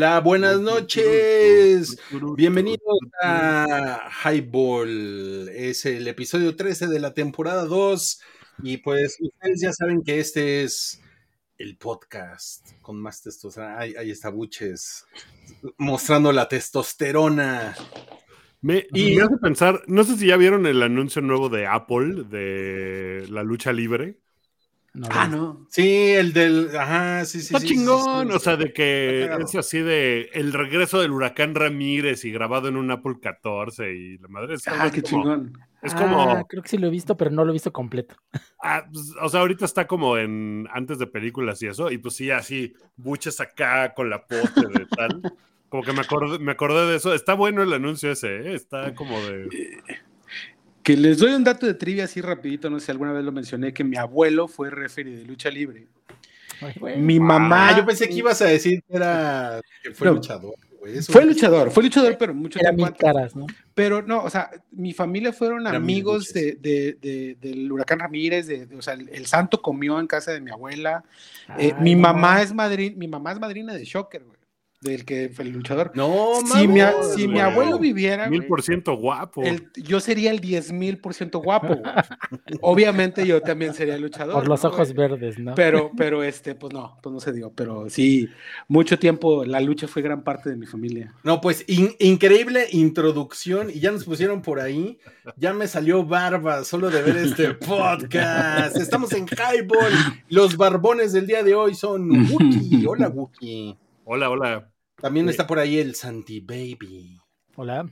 Hola, buenas noches. Bienvenidos a Highball. Es el episodio 13 de la temporada 2. Y pues ustedes ya saben que este es el podcast con más testosterona. Ahí, ahí está Buches mostrando la testosterona. Me, y, me hace pensar, no sé si ya vieron el anuncio nuevo de Apple de la lucha libre. Ah, no. Sí, el del. Ajá, sí, sí. Está chingón. o sea, de que es así de el regreso del huracán Ramírez y grabado en un Apple 14 y la madre. Es ah, qué chingón. Es como. Ah, creo que sí lo he visto, pero no lo he visto completo. Ah, pues, o sea, ahorita está como en antes de películas y eso, y pues sí, así, buches acá con la poste de tal. Como que me acordé, me acordé de eso. Está bueno el anuncio ese, ¿eh? está como de. Que les doy un dato de trivia así rapidito, no sé si alguna vez lo mencioné, que mi abuelo fue referee de lucha libre. Mi mamá. Ah, yo pensé que ibas a decir que era que fue luchador. fue luchador, fue luchador, pero mucho era tiempo caras, ¿no? Pero no, o sea, mi familia fueron amigos de, de, del huracán Ramírez, de, o sea, el, santo comió en casa de mi abuela. Eh, mi mamá es madrina, mi mamá es madrina de Shocker, güey del que fue el luchador. No, si, mi, si mi abuelo viviera. Mil por ciento guapo. yo sería el diez mil por ciento guapo. Obviamente yo también sería el luchador. Por los ojos verdes, ¿no? Pero, pero este, pues no, pues no se dio. Pero sí, mucho tiempo la lucha fue gran parte de mi familia. No, pues increíble introducción y ya nos pusieron por ahí. Ya me salió barba solo de ver este podcast. Estamos en Highball. Los barbones del día de hoy son Wookie. Hola, Wookie. Hola, hola. También está por ahí el Santi Baby. Hola.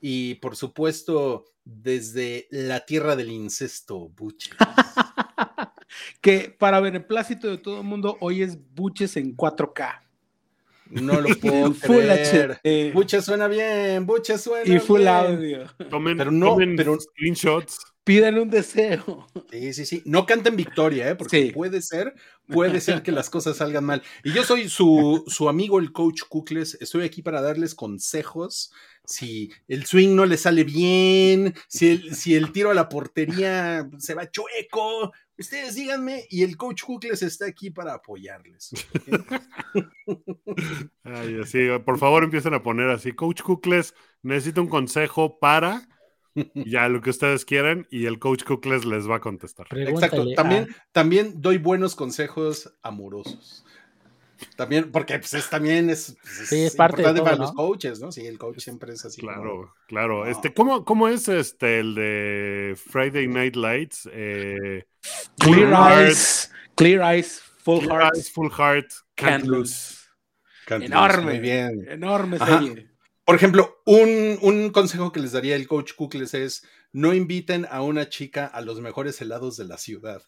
Y por supuesto, desde la tierra del incesto, Buches. que para beneplácito de todo el mundo, hoy es Buches en 4K. No lo puedo creer. Buches suena bien, Buches suena bien. Y full audio. pero no, pero screenshots pidan un deseo. Sí, sí, sí. No canten victoria, ¿eh? porque puede ser, puede ser que las cosas salgan mal. Y yo soy su, su amigo, el coach Kukles. Estoy aquí para darles consejos. Si el swing no le sale bien, si el, si el tiro a la portería se va chueco, ustedes díganme y el coach Kukles está aquí para apoyarles. Ay, así, por favor empiecen a poner así, coach Kukles, necesito un consejo para ya lo que ustedes quieran y el coach Cookles les va a contestar. Exacto. También, también doy buenos consejos amorosos. También, porque pues, también es, pues, parte de para los coaches, ¿no? Sí, el coach siempre es así. Claro, claro. Este, ¿cómo, ¿Cómo es este el de Friday Night Lights? Eh, clear eyes, clear eyes, full heart, full heart, can't, lose. enorme, bien. enorme serie. Por ejemplo, un, consejo que les daría el coach Kukles es no inviten a una chica a los mejores helados de la ciudad.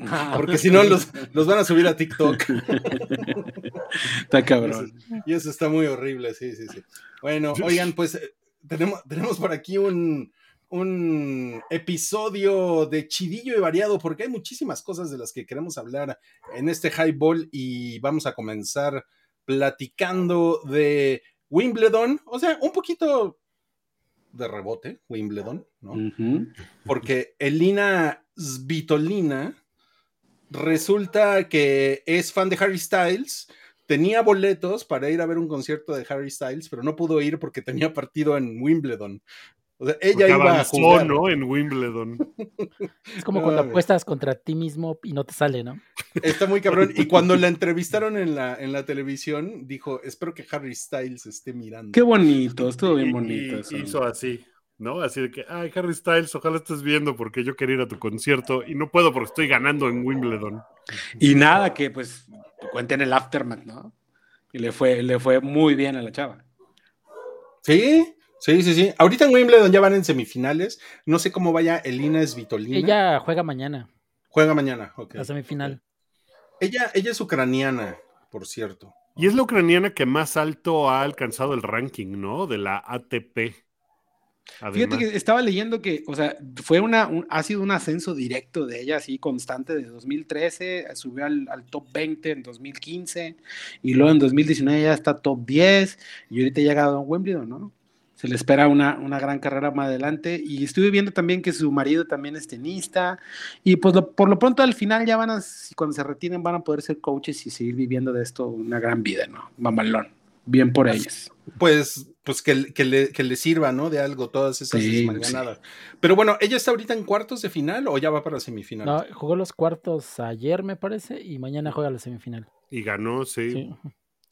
Ah, Porque si no, los, van a subir a TikTok. está cabrón. Y eso, está muy horrible, sí, sí, sí. Bueno, oigan, pues eh, tenemos, tenemos por aquí un, un episodio de chidillo y variado, porque hay muchísimas cosas de las que queremos hablar en este highball y vamos a comenzar platicando de Wimbledon, o sea, un poquito de rebote, Wimbledon, ¿no? Porque Elina Svitolina resulta que es fan de Harry Styles, tenía boletos para ir a ver un concierto de Harry Styles, pero no pudo ir porque tenía partido en Wimbledon ella iba a jugar. ¿no? En Wimbledon. Es como cuando apuestas contra ti mismo y no te sale, ¿no? Está muy cabrón. Y cuando la entrevistaron en la, en la televisión, dijo, espero que Harry Styles esté mirando. Qué bonito, estuvo bien bonito. Y, hizo así, ¿no? Así de que, ay, Harry Styles, ojalá estés viendo porque yo quería ir a tu concierto y no puedo porque estoy ganando en Wimbledon. Y nada, que pues cuenten el aftermath, ¿no? Y le fue, le fue muy bien a la chava. Sí, Sí, sí, sí. Ahorita en Wimbledon ya van en semifinales. No sé cómo vaya Elina Svitolina. Ella juega mañana. Juega mañana, ok. La semifinal. Ella, ella es ucraniana, por cierto. Y es la ucraniana que más alto ha alcanzado el ranking, ¿no? De la ATP. Fíjate que estaba leyendo que, o sea, fue una, ha sido un ascenso directo de ella, así constante, de 2013, subió al, al, top 20 en 2015, y luego en 2019 ya está top 10, y ahorita ya ha llegado a Wimbledon, ¿no? Se le espera una, una, gran carrera más adelante. Y estuve viendo también que su marido también es tenista. Y pues por lo pronto al final ya van a, cuando se retiren, van a poder ser coaches y seguir viviendo de esto una gran vida, ¿no? Mamalón. bien por ellas. Pues, pues que, que, le, que le sirva, ¿no? De algo todas esas sí, Pero bueno, ¿ella está ahorita en cuartos de final o ya va para semifinal? No, jugó los cuartos ayer, me parece, y mañana juega la semifinal. Y ganó, sí.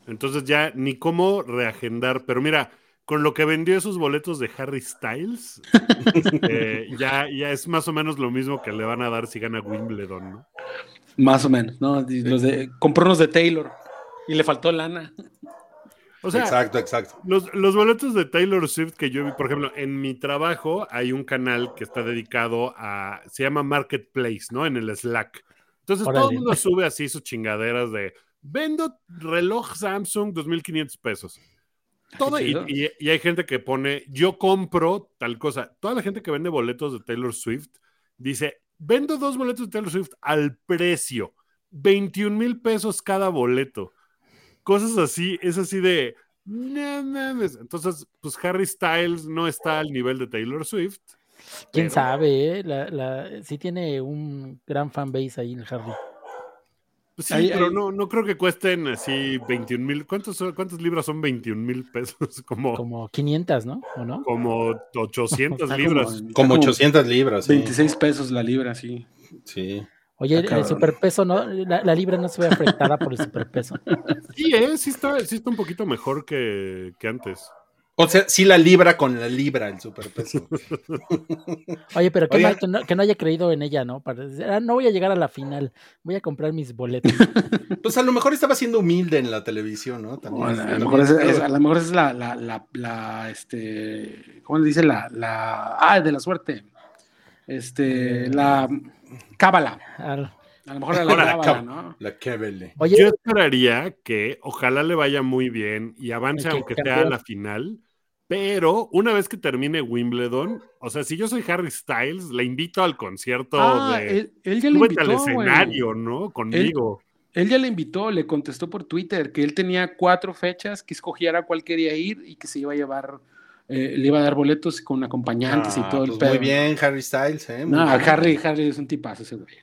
Entonces ya ni cómo reagendar, pero mira, con lo que vendió esos boletos de Harry Styles, eh, ya, ya es más o menos lo mismo que le van a dar si gana Wimbledon, ¿no? Más o menos, ¿no? Los de, compró unos de Taylor y le faltó lana. O sea, exacto, exacto. Los, los, boletos de Taylor Swift que yo vi, por ejemplo, en mi trabajo hay un canal que está dedicado a, se llama Marketplace, ¿no? En el Slack. Entonces todo el mundo sube así sus chingaderas de, vendo reloj Samsung 2.500 pesos. Todo, y, y, hay gente que pone, yo compro tal cosa. Toda la gente que vende boletos de Taylor Swift dice, vendo dos boletos de Taylor Swift al precio, 21 mil pesos cada boleto cosas así, es así de, Entonces, pues Harry Styles no está al nivel de Taylor Swift. Quién sabe, ¿eh? la, la, sí tiene un gran fanbase ahí en Harry. Pues sí, pero No, no creo que cuesten así 21 mil. ¿Cuántas libras son 21 mil pesos? Como, como 500, ¿no? ¿O no? Como 800 libras. Como, 800 libras. 26 pesos la libra, sí. Sí. Oye, el superpeso, ¿no? La, libra no se ve afectada por el superpeso. Sí, ¿eh? sí, está, sí está un poquito mejor que, antes. O sea, sí la libra con la libra el superpeso. Oye, pero qué mal que no, haya creído en ella, ¿no? Para, ah, no voy a llegar a la final, voy a comprar mis boletos. Pues a lo mejor estaba siendo humilde en la televisión, ¿no? También, a, lo mejor es, a, lo mejor es, la, la, la, la, este, ¿cómo le dice? La, la, ah, de la suerte. Este, la cábala. A lo mejor la, la cábala, ¿no? La cábala. Yo esperaría que ojalá le vaya muy bien y avance aunque sea a la final. Pero una vez que termine Wimbledon, o sea, si yo soy Harry Styles, le invito al concierto ah, de. Él, ya le invitó, al escenario, ¿no? Conmigo. Él, ya le invitó, le contestó por Twitter que él tenía cuatro fechas, que escogiera cuál quería ir y que se iba a llevar eh, le iba a dar boletos con acompañantes y ah, todo el pues pedo. Muy bien, Harry Styles, ¿eh? no, Harry, Harry es un tipazo ese güey.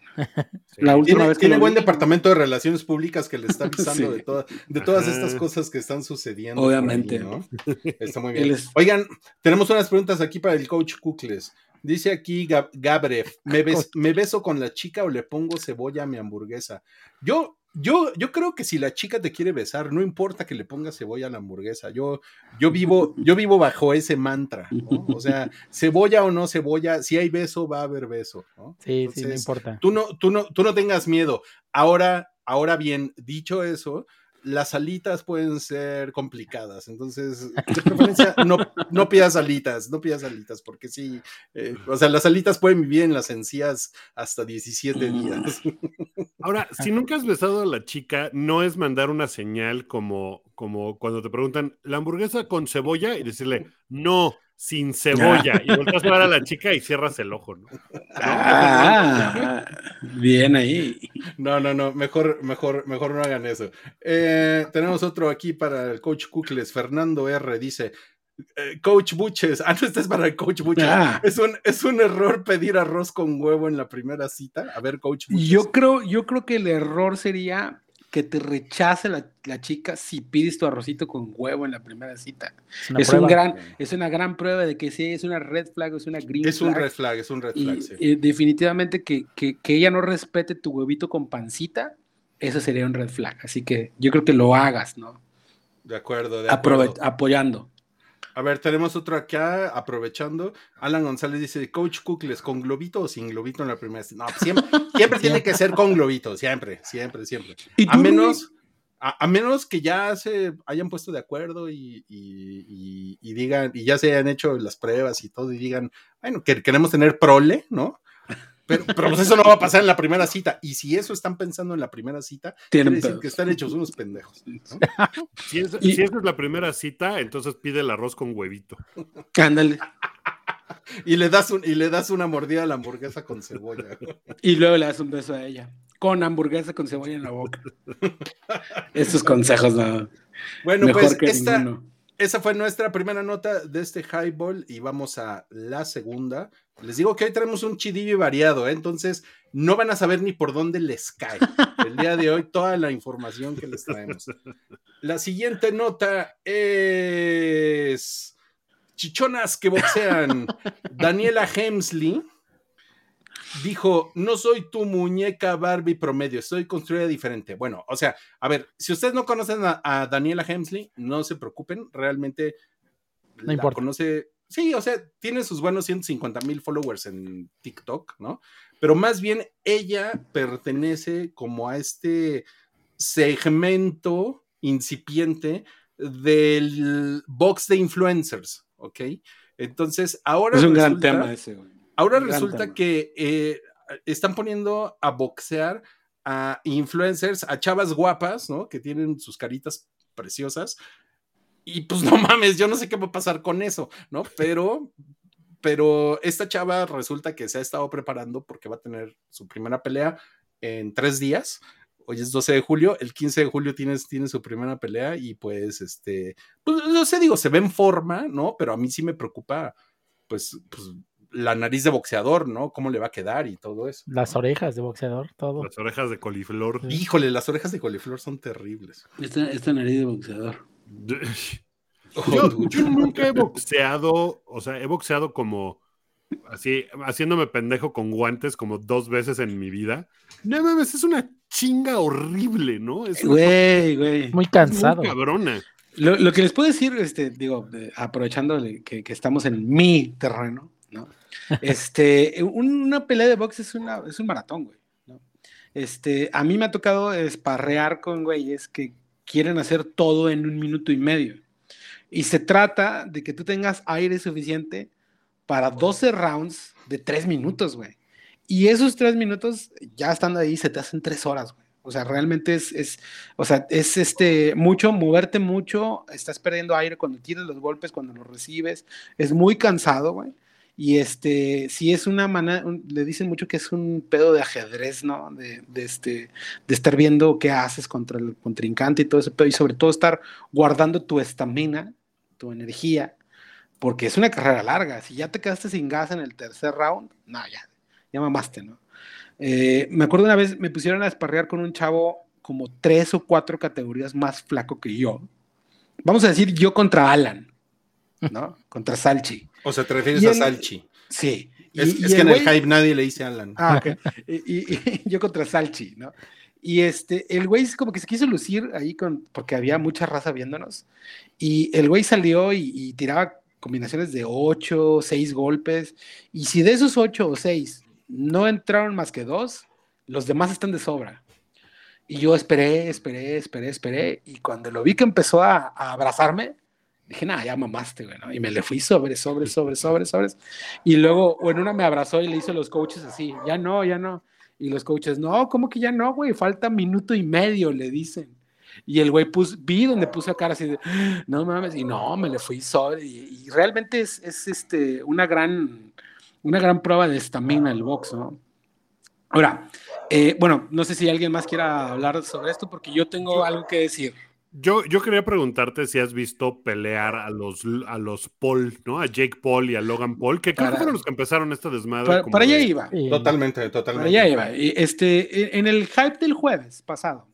La última tiene, vez que tiene buen departamento de relaciones públicas que le está avisando de, de todas estas cosas que están sucediendo. Obviamente. Está muy bien. Oigan, tenemos unas preguntas aquí para el coach Kukles. Dice aquí Gabrev, ¿me, ¿me beso con la chica o le pongo cebolla a mi hamburguesa? Yo yo, yo creo que si la chica te quiere besar, no importa que le pongas cebolla a la hamburguesa. Yo, yo, vivo, yo vivo bajo ese mantra. O sea, cebolla o no cebolla, si hay beso, va a haber beso. Sí, sí, no importa. Tú no, tú, no, tú no tengas miedo. Ahora, ahora bien, dicho eso, las alitas pueden ser complicadas. Entonces, de preferencia, no, no pidas alitas, no pidas alitas, porque sí, eh, o sea, las alitas pueden vivir en las encías hasta 17 días. Ahora, si nunca has besado a la chica, no es mandar una señal como, como cuando te preguntan, ¿la hamburguesa con cebolla? Y decirle, no, sin cebolla. Y volteas a ver a la chica y cierras el ojo, ¿no? Ah, bien ahí. No, no, no, mejor, mejor, mejor no hagan eso. Eh, tenemos otro aquí para el coach Kukles. Fernando R. dice: eh, Coach Buches, ah, no, este es para el Coach Buches. Ah. Es, un, es un error pedir arroz con huevo en la primera cita. A ver, Coach Buches. Yo creo, yo creo que el error sería que te rechace la, chica si pides tu arrocito con huevo en la primera cita. Es, un gran, es una gran prueba de que sí, es una red flag, es una green es flag. Es un red flag, es un red flag, y, definitivamente que, que, ella no respete tu huevito con pancita, eso sería un red flag. Así que yo creo que lo hagas, ¿no? De acuerdo, de acuerdo. apoyando. A ver, tenemos otro acá, aprovechando. Alan González dice, Coach Cookles, ¿con globito o sin globito en la primera? No, siempre, siempre tiene que ser con globito, siempre, siempre, siempre. A menos, a, menos que ya se hayan puesto de acuerdo y, digan, y ya se hayan hecho las pruebas y todo, y digan, bueno, que queremos tener prole, ¿no? Pero, pues eso no va a pasar en la primera cita. Y si eso están pensando en la primera cita, quiere decir que están hechos unos pendejos. Si, es, esa es la primera cita, entonces pide el arroz con huevito. Ándale. y, le das y le das una mordida a la hamburguesa con cebolla. Y luego le das un beso a ella. Con hamburguesa con cebolla en la boca. Estos consejos, no. Bueno, pues esta, esa fue nuestra primera nota de este highball y vamos a la segunda. Les digo que hoy tenemos un chidillo y variado, ¿eh? entonces no van a saber ni por dónde les cae. El día de hoy, toda la información que les traemos. La siguiente nota es chichonas que boxean. Daniela Hemsley dijo, no soy tu muñeca Barbie promedio, estoy construida diferente. Bueno, o sea, a ver, si ustedes no conocen a, Daniela Hemsley, no se preocupen, realmente no importa. conoce, sí, o sea, tiene sus buenos 150 mil followers en TikTok, ¿no? Pero más bien ella pertenece como a este segmento incipiente del box de influencers, ¿ok? Entonces, ahora... Es un gran tema ese, güey. Ahora resulta que eh, están poniendo a boxear a influencers, a chavas guapas, ¿no? Que tienen sus caritas preciosas. Y pues no mames, yo no sé qué va a pasar con eso, ¿no? Pero, pero esta chava resulta que se ha estado preparando porque va a tener su primera pelea en tres días. Hoy es 12 de julio, el 15 de julio tiene, tiene su primera pelea y pues, este, pues no sé, digo, se ve en forma, ¿no? Pero a mí sí me preocupa, pues, pues la nariz de boxeador, ¿no? ¿Cómo le va a quedar y todo eso? Las orejas de boxeador, todo. Las orejas de coliflor. Híjole, las orejas de coliflor son terribles. Esta, nariz de boxeador. Yo, nunca he boxeado, o sea, he boxeado como así, haciéndome pendejo con guantes como dos veces en mi vida. No mames, es una chinga horrible, ¿no? Es güey, güey. Muy cansado. Muy cabrona. Lo, que les puedo decir, este, digo, aprovechando que, que, estamos en mi terreno, ¿no? Este, una pelea de box es, una, es un maratón, güey. Este, a mí me ha tocado esparrear con güeyes que quieren hacer todo en un minuto y medio. Y se trata de que tú tengas aire suficiente para 12 rounds de 3 minutos, güey. Y esos 3 minutos, ya estando ahí, se te hacen 3 horas, güey. O sea, realmente es, es, o sea, es este, mucho, moverte mucho, estás perdiendo aire cuando tienes los golpes, cuando los recibes, es muy cansado, güey. Y este, si es una manera, le dicen mucho que es un pedo de ajedrez, ¿no? De, este, de estar viendo qué haces contra el contrincante y todo ese pedo, y sobre todo estar guardando tu estamina, tu energía, porque es una carrera larga. Si ya te quedaste sin gas en el tercer round, no, ya, ya mamaste, ¿no? Eh, me acuerdo una vez me pusieron a esparrear con un chavo como tres o cuatro categorías más flaco que yo. Vamos a decir yo contra Alan, ¿no? contra Salchi. O sea, te refieres a Salchi. Sí. es, que en el hype nadie le dice Alan. Ah, ok. y, yo contra Salchi, ¿no? Y este, el güey como que se quiso lucir ahí con, porque había mucha raza viéndonos. Y el güey salió y, tiraba combinaciones de ocho, seis golpes. Y si de esos ocho o seis no entraron más que dos, los demás están de sobra. Y yo esperé, esperé, esperé, esperé. Y cuando lo vi que empezó a, a abrazarme, dije, nada, ya mamaste, güey, ¿no? Y me le fui sobre, sobre, sobre, sobre, sobre. Y luego, bueno, una me abrazó y le hizo los coaches así, ya no, ya no. Y los coaches, no, ¿cómo que ya no, güey? Falta minuto y medio, le dicen. Y el güey puso, vi donde puso cara así de, no mames, y no, me le fui sobre. Y, realmente es, es, este, una, gran, una gran prueba de estamina el box, ¿no? Ahora, eh, bueno, no sé si alguien más quiera hablar sobre esto, porque yo tengo algo que decir. Yo, yo quería preguntarte si has visto pelear a los, a los Paul, ¿no? A Jake Paul y a Logan Paul, que creo que fueron los que empezaron esta desmadre. Para, allá iba. Totalmente, totalmente. Para allá iba. Este, en el hype del jueves pasado,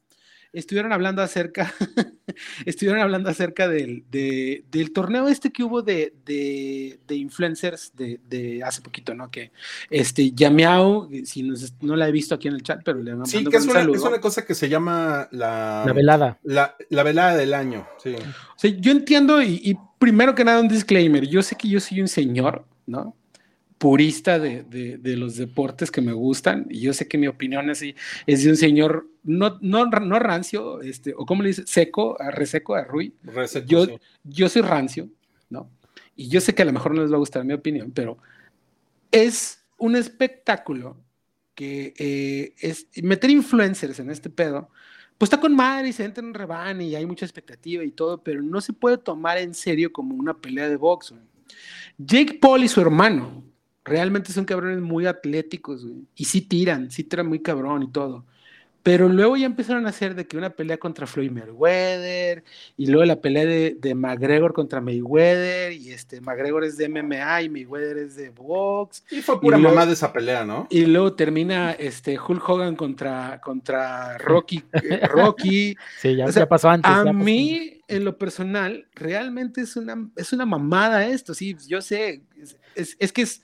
estuvieron hablando acerca, estuvieron hablando acerca del, del, torneo este que hubo de, de, influencers de, hace poquito, ¿no? Que este Yameao, si no la he visto aquí en el chat, pero le Sí, que es una, es una, cosa que se llama la, la velada. La, la, velada del año, sí. O sea, yo entiendo, y, y primero que nada un disclaimer, yo sé que yo soy un señor, ¿no? Purista de, de, los deportes que me gustan, y yo sé que mi opinión es, es de un señor no, no, no rancio, este, o como le dice, seco, reseco, a Rui. yo, yo soy rancio, ¿no? Y yo sé que a lo mejor no les va a gustar mi opinión, pero es un espectáculo que eh, es meter influencers en este pedo, pues está con madre y se entra en reban y hay mucha expectativa y todo, pero no se puede tomar en serio como una pelea de box. Jake Paul y su hermano realmente son cabrones muy atléticos, y sí tiran, sí tiran muy cabrón y todo. Pero luego ya empezaron a hacer de que una pelea contra Floyd Mayweather, y luego la pelea de, de, McGregor contra Mayweather, y este McGregor es de MMA y Mayweather es de box. Y fue pura mamá de esa pelea, ¿no? Y luego termina este Hulk Hogan contra, contra Rocky. Eh, Rocky. Sí, ya, pasó antes. A mí, en lo personal, realmente es una, es una mamada esto, sí, yo sé, es, es que es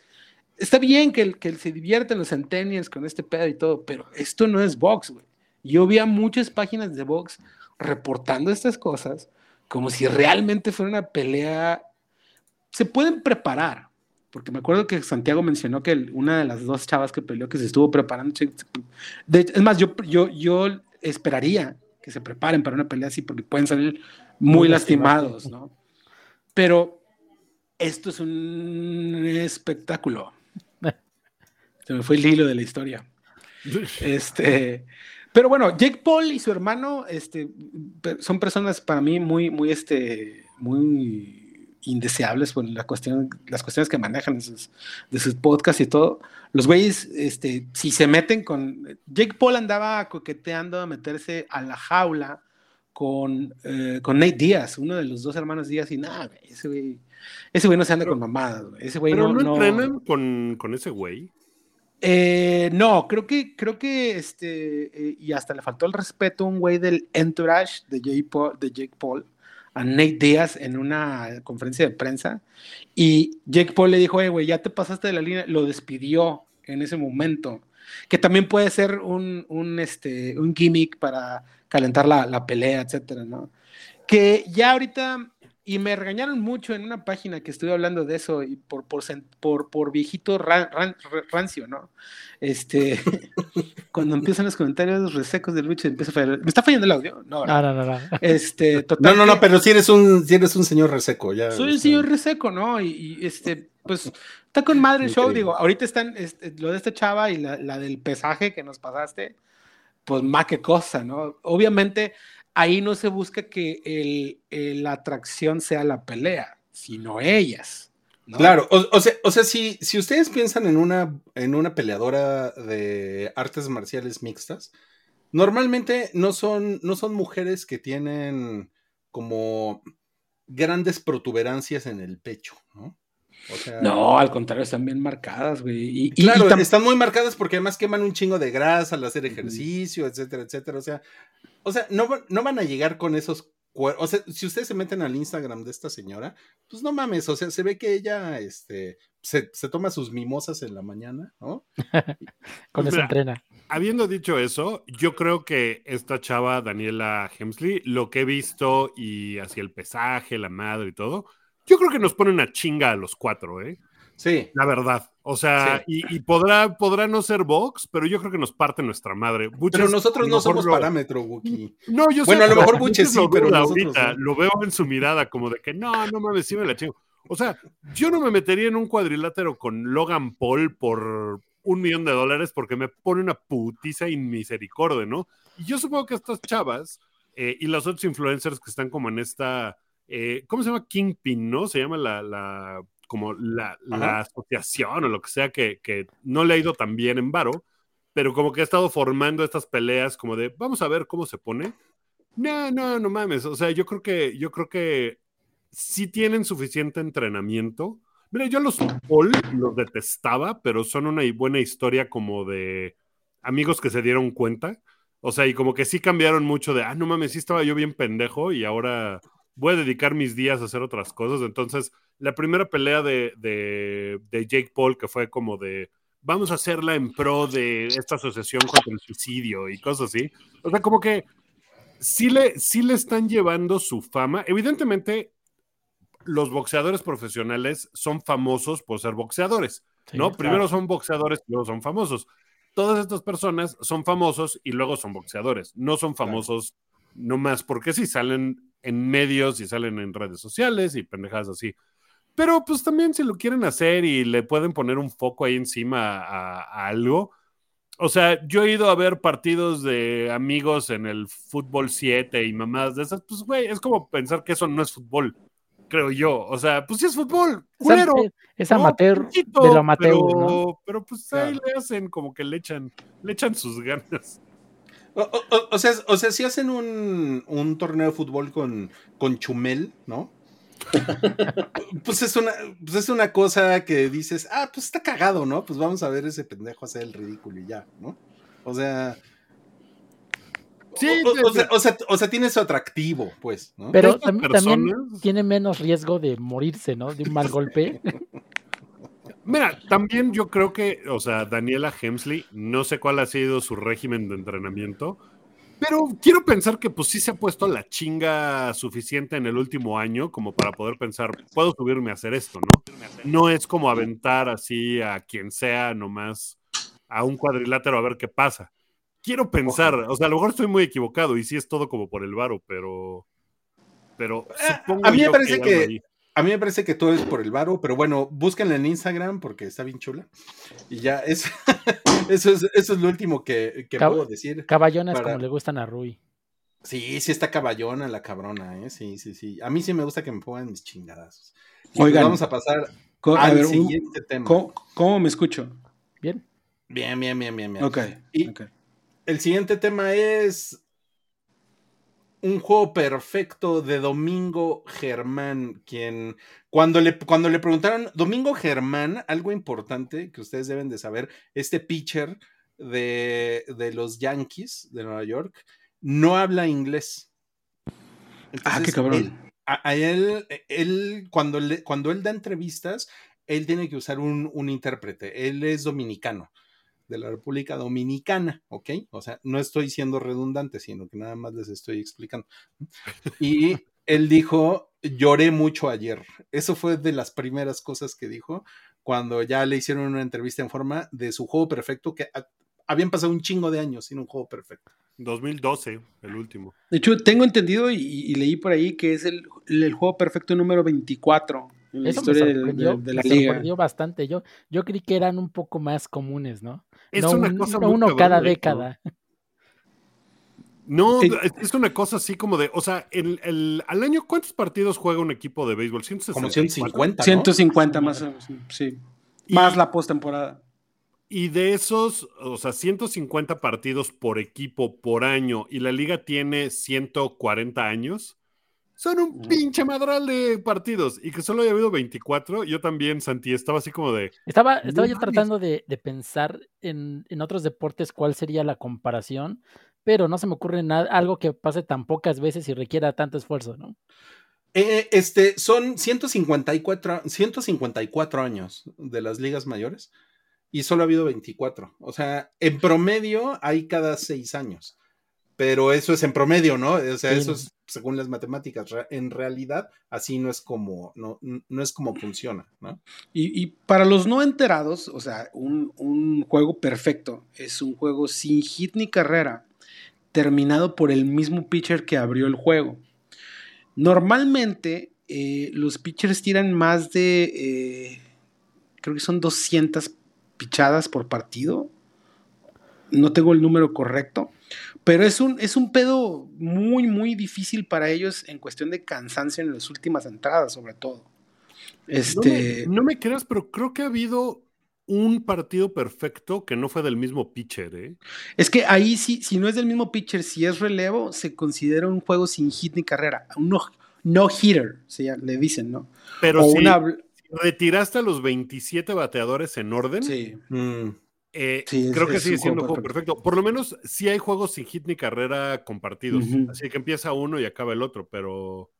está bien que, que se divierten los centennials con este pedo y todo, pero esto no es box, güey. Yo vi a muchas páginas de box reportando estas cosas como si realmente fuera una pelea. Se pueden preparar, porque me acuerdo que Santiago mencionó que una de las dos chavas que peleó que se estuvo preparando. es más, yo, yo, yo esperaría que se preparen para una pelea así porque pueden salir muy, lastimados, ¿no? Pero esto es un espectáculo. Se me fue el hilo de la historia. Este, pero bueno, Jake Paul y su hermano este, son personas para mí muy, muy, este, muy indeseables por la cuestión, las cuestiones que manejan de sus, de sus podcasts y todo. Los güeyes, este, si se meten con... Jake Paul andaba coqueteando a meterse a la jaula con, eh, con Nate Díaz, uno de los dos hermanos Díaz, y nada, ese güey, ese güey no se anda con mamadas, Ese güey pero no, no, entrenan Con, con ese güey. Eh, no, creo que, creo que este, eh, y hasta le faltó el respeto a un güey del entourage de Jake Paul, de Jake Paul, a Nate Diaz en una conferencia de prensa, y Jake Paul le dijo, güey, ya te pasaste de la línea, lo despidió en ese momento, que también puede ser un, un, este, un gimmick para calentar la, la pelea, etcétera, ¿no? Que ya ahorita y me regañaron mucho en una página que estuve hablando de eso y por, por, por, por viejito rancio, ¿no? Este, cuando empiezan los comentarios resecos del lucha, empieza a fallar. ¿Me está fallando el audio? No, no, no, no. Este, no, no, no, pero si eres un, si eres un señor reseco, ya. Soy un señor reseco, ¿no? Y, este, pues, está con madre el show, digo, ahorita están este, lo de esta chava y la, la del pesaje que nos pasaste, pues más que cosa, ¿no? Obviamente ahí no se busca que la atracción sea la pelea, sino ellas. Claro, o, sea, o sea si, si, ustedes piensan en una, en una peleadora de artes marciales mixtas, normalmente no son, no son mujeres que tienen como grandes protuberancias en el pecho, ¿no? No, al contrario, están bien marcadas, güey. Y, claro, están muy marcadas porque además queman un chingo de grasa al hacer ejercicio, etcétera, etcétera. O sea, o sea, no, no van a llegar con esos o sea, si ustedes se meten al Instagram de esta señora, pues no mames, o sea, se ve que ella este, se, toma sus mimosas en la mañana, ¿no? Con eso entrena. Habiendo dicho eso, yo creo que esta chava, Daniela Hemsley, lo que he visto y hacia el pesaje, la madre y todo, yo creo que nos pone una chinga a los cuatro, ¿eh? Sí. La verdad. O sea, y, podrá, podrá no ser Vox, pero yo creo que nos parte nuestra madre. pero nosotros no somos parámetro, Wookie. No, yo Bueno, a lo mejor Buche sí, pero ahorita lo veo en su mirada como de que no, no mames, sí me la chingo. O sea, yo no me metería en un cuadrilátero con Logan Paul por un millón de dólares porque me pone una putiza inmisericordia, ¿no? Y yo supongo que estas chavas eh, y los otros influencers que están como en esta, eh, ¿cómo se llama? Kingpin, ¿no? Se llama la como la, asociación o lo que sea que, no le ha ido tan bien en Varo, pero como que ha estado formando estas peleas como de, vamos a ver cómo se pone. No, no, no mames. O sea, yo creo que, yo creo que sí tienen suficiente entrenamiento. Mira, yo los Paul los detestaba, pero son una buena historia como de amigos que se dieron cuenta. O sea, y como que sí cambiaron mucho de, ah, no mames, sí estaba yo bien pendejo y ahora voy a dedicar mis días a hacer otras cosas. Entonces, la primera pelea de, de, Jake Paul, que fue como de, vamos a hacerla en pro de esta asociación contra el suicidio y cosas así. O sea, como que sí le, sí le están llevando su fama. Evidentemente, los boxeadores profesionales son famosos por ser boxeadores, ¿no? Primero son boxeadores, luego son famosos. Todas estas personas son famosos y luego son boxeadores. No son famosos no más porque sí salen en medios y salen en redes sociales y pendejadas así. Pero pues también si lo quieren hacer y le pueden poner un foco ahí encima a, algo. O sea, yo he ido a ver partidos de amigos en el fútbol 7 y mamadas de esas. Pues, güey, es como pensar que eso no es fútbol, creo yo. O sea, pues sí es fútbol, culero. Es, amateur de lo amateur, pero, pero pues ahí le hacen como que le echan, le echan sus ganas. O, sea, o sea, si hacen un, un torneo de fútbol con, con Chumel, ¿no? pues es una, pues es una cosa que dices, ah, pues está cagado, ¿no? Pues vamos a ver ese pendejo hacer el ridículo y ya, ¿no? O sea. Sí, o, sea, o, sea, tiene su atractivo, pues. ¿no? Pero también, tiene menos riesgo de morirse, ¿no? De un mal golpe. Mira, también yo creo que, o sea, Daniela Hemsley, no sé cuál ha sido su régimen de entrenamiento, pero quiero pensar que pues sí se ha puesto la chinga suficiente en el último año como para poder pensar, puedo subirme a hacer esto, ¿no? No es como aventar así a quien sea nomás a un cuadrilátero a ver qué pasa. Quiero pensar, o sea, a lo mejor estoy muy equivocado y sí es todo como por el varo, pero pero eh, a mí me parece que, a mí me parece que todo es por el varo, pero bueno, búsquenla en Instagram porque está bien chula. Y ya, es, eso, es, eso es lo último que, puedo decir. Caballonas como le gustan a Rui. Sí, sí está caballona la cabrona, ¿eh? Sí, sí, sí. A mí sí me gusta que me pongan mis chingadas. Pues Oigan, vamos a pasar al siguiente tema. ¿cómo, me escucho? Bien. Bien, bien, bien, bien, bien. Ok. Y el siguiente tema es un juego perfecto de Domingo Germán, quien cuando le, cuando le preguntaron, Domingo Germán, algo importante que ustedes deben de saber, este pitcher de, los Yankees de Nueva York no habla inglés. ah, qué cabrón. a, él, él cuando, le, cuando él da entrevistas, él tiene que usar un, un intérprete, él es dominicano de la República Dominicana, ¿ok? O sea, no estoy siendo redundante, sino que nada más les estoy explicando. Y él dijo, lloré mucho ayer. Eso fue de las primeras cosas que dijo cuando ya le hicieron una entrevista en forma de su juego perfecto, que habían pasado un chingo de años sin un juego perfecto. 2012, el último. De hecho, tengo entendido y, leí por ahí que es el, el, juego perfecto número 24 en la historia de, la liga. sorprendió bastante. Yo, yo creí que eran un poco más comunes, ¿no? Es una cosa uno cada década. No, es una cosa así como de, o sea, el, al año, ¿cuántos partidos juega un equipo de béisbol? como 150. 150 más, sí. más la postemporada. Y de esos, o sea, 150 partidos por equipo por año y la liga tiene 140 años son un pinche madral de partidos y que solo haya habido 24. Yo también, Santi, estaba así como de. Estaba, estaba yo tratando de, pensar en, otros deportes cuál sería la comparación, pero no se me ocurre nada, algo que pase tan pocas veces y requiera tanto esfuerzo, ¿no? Eh, este, son 154, 154 años de las ligas mayores y solo ha habido 24. O sea, en promedio hay cada seis años pero eso es en promedio, ¿no? O sea, eso es según las matemáticas. En realidad, así no es como, no, no es como funciona, ¿no? Y, para los no enterados, o sea, un, juego perfecto es un juego sin hit ni carrera, terminado por el mismo pitcher que abrió el juego. Normalmente, eh, los pitchers tiran más de, eh, creo que son 200 pichadas por partido. No tengo el número correcto pero es un, es un pedo muy, muy difícil para ellos en cuestión de cansancio en las últimas entradas, sobre todo. Este... No, me, creas, pero creo que ha habido un partido perfecto que no fue del mismo pitcher, ¿eh? Es que ahí sí, si no es del mismo pitcher, si es relevo, se considera un juego sin hit ni carrera. Un no, no hitter, se le dicen, ¿no? Pero si, retiraste a los 27 bateadores en orden. Sí. Mm, eh, creo que sigue siendo un juego perfecto. Por lo menos sí hay juegos sin hit ni carrera compartidos. Así que empieza uno y acaba el otro, pero,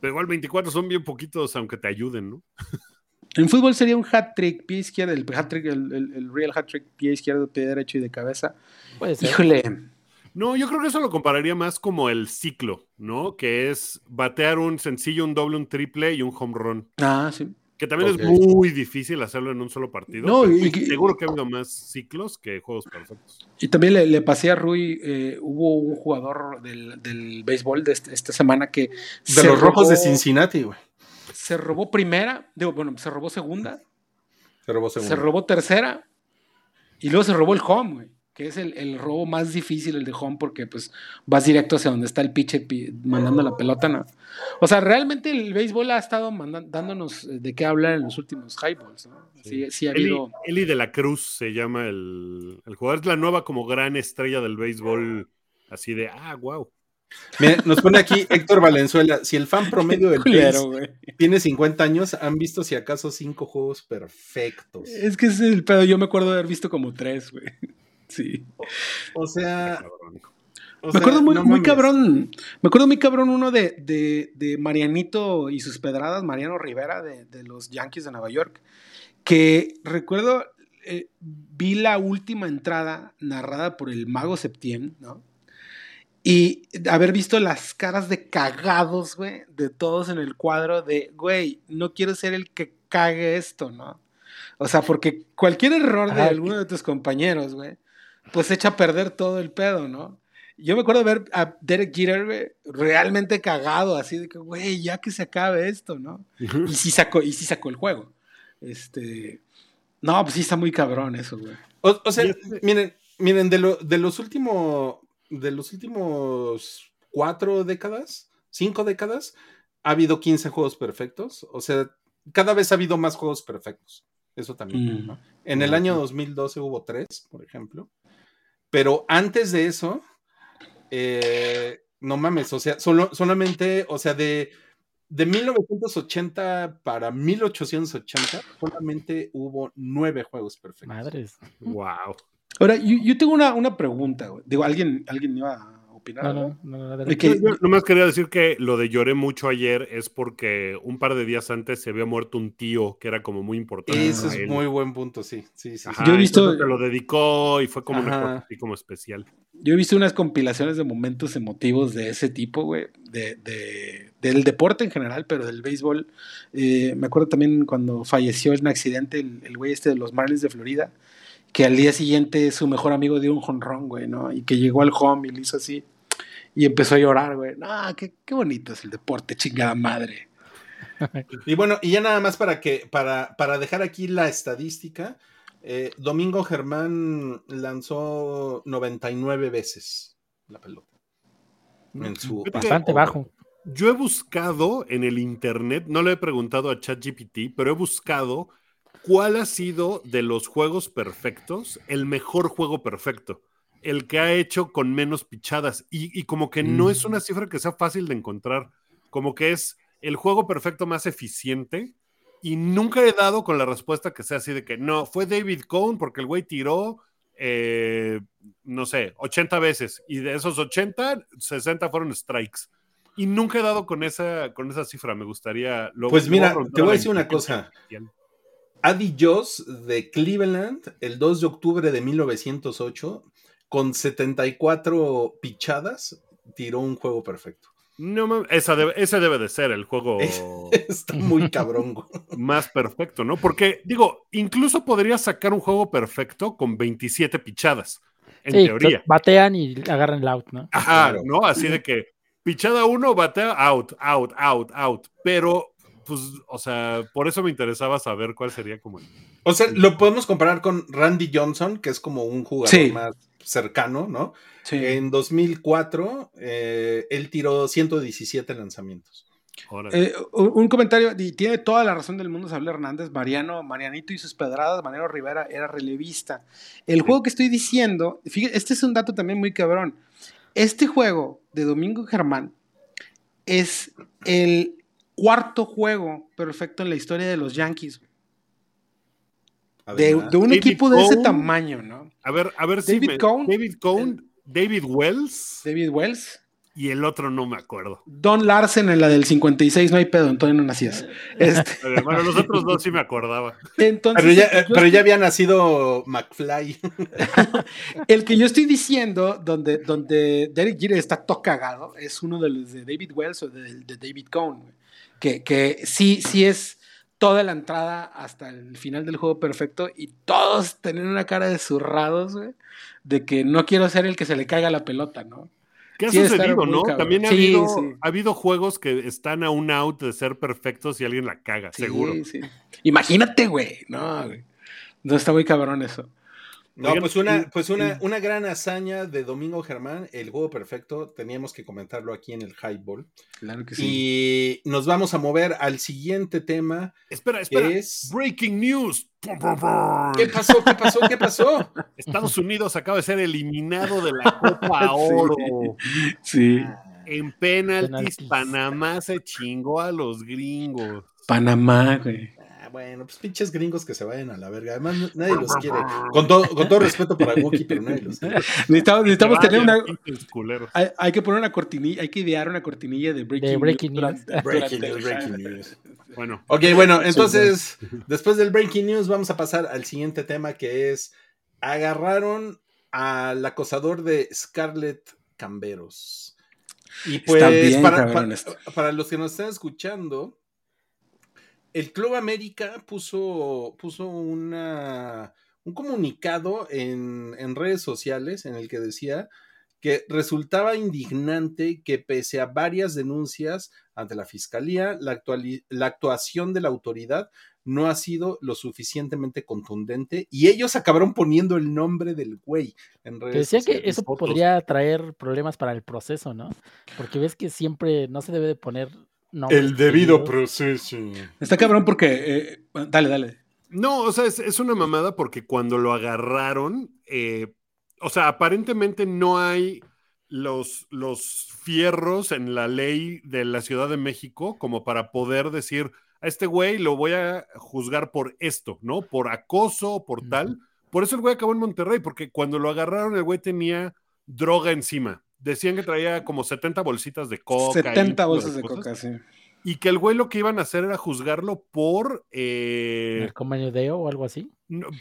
pero igual 24 son bien poquitos, aunque te ayuden, ¿no? En fútbol sería un hat trick, pie izquierdo, el hat trick, el, real hat trick, pie izquierdo, pie derecho y de cabeza. Híjole. No, yo creo que eso lo compararía más como el ciclo, ¿no? Que es batear un sencillo, un doble, un triple y un home run. Ah, sí. Que también es muy difícil hacerlo en un solo partido. No, y, seguro que ha habido más ciclos que juegos perfectos. Y también le, pasé a Rui, eh, hubo un jugador del, del béisbol de este, esta semana que... De los rojos de Cincinnati, güey. Se robó primera, digo, bueno, se robó segunda. Se robó segunda. Se robó tercera. Y luego se robó el home, güey que es el, robo más difícil, el de home, porque pues vas directo hacia donde está el pitcher mandando la pelota. ¿no? O sea, realmente el béisbol ha estado dándonos eh, de qué hablar en los últimos highballs. ¿no? Sí, sí, ha Eli, de la Cruz se llama el, el, jugador, es la nueva como gran estrella del béisbol así de, ah, wow. nos pone aquí Héctor Valenzuela, si el fan promedio del Culero, tiene 50 años, han visto si acaso cinco juegos perfectos. Es que es el pedo, yo me acuerdo de haber visto como tres, güey. Sí. O, sea... me acuerdo muy, cabrón, me acuerdo muy cabrón uno de, de, Marianito y sus pedradas, Mariano Rivera de, de los Yankees de Nueva York, que recuerdo, eh, vi la última entrada narrada por el mago Septién, ¿no? Y haber visto las caras de cagados, güey, de todos en el cuadro de, güey, no quiero ser el que cague esto, ¿no? O sea, porque cualquier error de alguno de tus compañeros, güey, pues echa a perder todo el pedo, ¿no? Yo me acuerdo de ver a Derek Jeter realmente cagado, así de que, güey, ya que se acabe esto, ¿no? Y sí sacó, y sí sacó el juego. Este. No, pues sí está muy cabrón eso, güey. O, sea, miren, miren, de, lo, de los últimos. De los últimos cuatro décadas, cinco décadas, ha habido 15 juegos perfectos. O sea, cada vez ha habido más juegos perfectos. Eso también. Mm. En el año 2012 hubo tres, por ejemplo. Pero antes de eso, eh, no mames, o sea, solo, solamente, o sea, de de 1980 para 1880 solamente hubo nueve juegos perfectos. Madres. Wow. Ahora, yo, tengo una, una pregunta. Digo, ¿alguien, ¿alguien iba a opinar? No, no, no, yo, nomás quería decir que lo de lloré mucho ayer es porque un par de días antes se había muerto un tío que era como muy importante. Eso es muy buen punto, sí. sí, sí, yo he visto. lo dedicó y fue como una cosa así como especial. Yo he visto unas compilaciones de momentos emotivos de ese tipo, güey, de, del deporte en general, pero del béisbol. Eh, me acuerdo también cuando falleció en un accidente el, güey este de los Marlins de Florida, que al día siguiente su mejor amigo dio un jonrón, güey, ¿no? Y que llegó al home y le hizo así. Y empezó a llorar, güey. No, qué, qué bonito es el deporte, chingada madre. Y bueno, y ya nada más para que, para, para dejar aquí la estadística, eh, Domingo Germán lanzó 99 veces la pelota. En su bastante bajo. Yo he buscado en el internet, no le he preguntado a ChatGPT, pero he buscado cuál ha sido de los juegos perfectos el mejor juego perfecto, el que ha hecho con menos pichadas. Y, como que no es mm. una cifra que sea fácil de encontrar, como que es el juego perfecto más eficiente y nunca he dado con la respuesta que sea así de que no, fue David Cohn porque el güey tiró, eh, no sé, 80 veces y de esos 80, 60 fueron strikes. Y nunca he dado con esa, con esa cifra, me gustaría... pues mira, te voy a decir una cosa. Adi Joss de Cleveland, el 2 de octubre de 1908, con 74 pichadas, tiró un juego perfecto. No, esa ese debe de ser el juego. Está muy cabrón. más perfecto, ¿no? Porque, digo, incluso podría sacar un juego perfecto con 27 pichadas. En teoría. Batean y agarran el out, ¿no? Ajá, ¿no? Así de que pichada uno, batea out, out, out, out. Pero, pues, o sea, por eso me interesaba saber cuál sería como el. O sea, lo podemos comparar con Randy Johnson, que es como un jugador más cercano, ¿no? En 2004, eh, él tiró 117 lanzamientos. Eh, un comentario, y tiene toda la razón del mundo Saúl Hernández, Mariano, Marianito y sus pedradas, Mariano Rivera era relevista. El juego que estoy diciendo, fíjate, este es un dato también muy cabrón. Este juego de Domingo Germán es el cuarto juego perfecto en la historia de los Yankees. De, un equipo de ese tamaño, ¿no? A ver, a ver David si Cohn, David Cohn, David Wells. David Wells. Y el otro no me acuerdo. Don Larsen en la del 56, no hay pedo, entonces no nacías. Este... Bueno, los otros dos sí me acordaba. pero, ya, pero ya había nacido McFly. el que yo estoy diciendo, donde, donde Derek Jeter está todo cagado, es uno de los de David Wells o de, David Cohn, que, que sí, sí es toda la entrada hasta el final del juego perfecto y todos tienen una cara de zurrados, güey, de que no quiero ser el que se le caiga la pelota, ¿no? ¿Qué ha sucedido, no? También ha, habido, ha habido juegos que están a un out de ser perfectos y alguien la caga, seguro. Imagínate, güey. No, güey. No está muy cabrón eso. No, pues una, pues una, una gran hazaña de Domingo Germán, el juego perfecto, teníamos que comentarlo aquí en el Highball. Claro que sí. Y nos vamos a mover al siguiente tema. Espera, espera. Breaking news. ¿Qué pasó? ¿Qué pasó? ¿Qué pasó? Estados Unidos acaba de ser eliminado de la Copa Oro. Sí. En penaltis, Panamá se chingó a los gringos. Panamá, güey bueno, pues pinches gringos que se vayan a la verga. Además, nadie los quiere. Con todo, con todo respeto para Wookiee, pero nadie los quiere. Necesitamos, tener una. Hay, que poner una cortinilla, hay que idear una cortinilla de Breaking, News. breaking, news, breaking News. Bueno. Ok, bueno, entonces, después del Breaking News, vamos a pasar al siguiente tema que es: agarraron al acosador de Scarlett Camberos. Y pues, para, para los que nos están escuchando el Club América puso, puso una, un comunicado en, redes sociales en el que decía que resultaba indignante que pese a varias denuncias ante la Fiscalía, la, la actuación de la autoridad no ha sido lo suficientemente contundente y ellos acabaron poniendo el nombre del güey en redes Decía que eso podría traer problemas para el proceso, ¿no? Porque ves que siempre no se debe de poner el debido proceso. Está cabrón porque. Eh, dale, dale. No, o sea, es, una mamada porque cuando lo agarraron, eh, o sea, aparentemente no hay los, los fierros en la ley de la Ciudad de México como para poder decir a este güey lo voy a juzgar por esto, ¿no? Por acoso, por tal. Por eso el güey acabó en Monterrey, porque cuando lo agarraron el güey tenía droga encima decían que traía como 70 bolsitas de coca. 70 bolsas de, coca, sí. Y que el güey lo que iban a hacer era juzgarlo por... Eh, o algo así?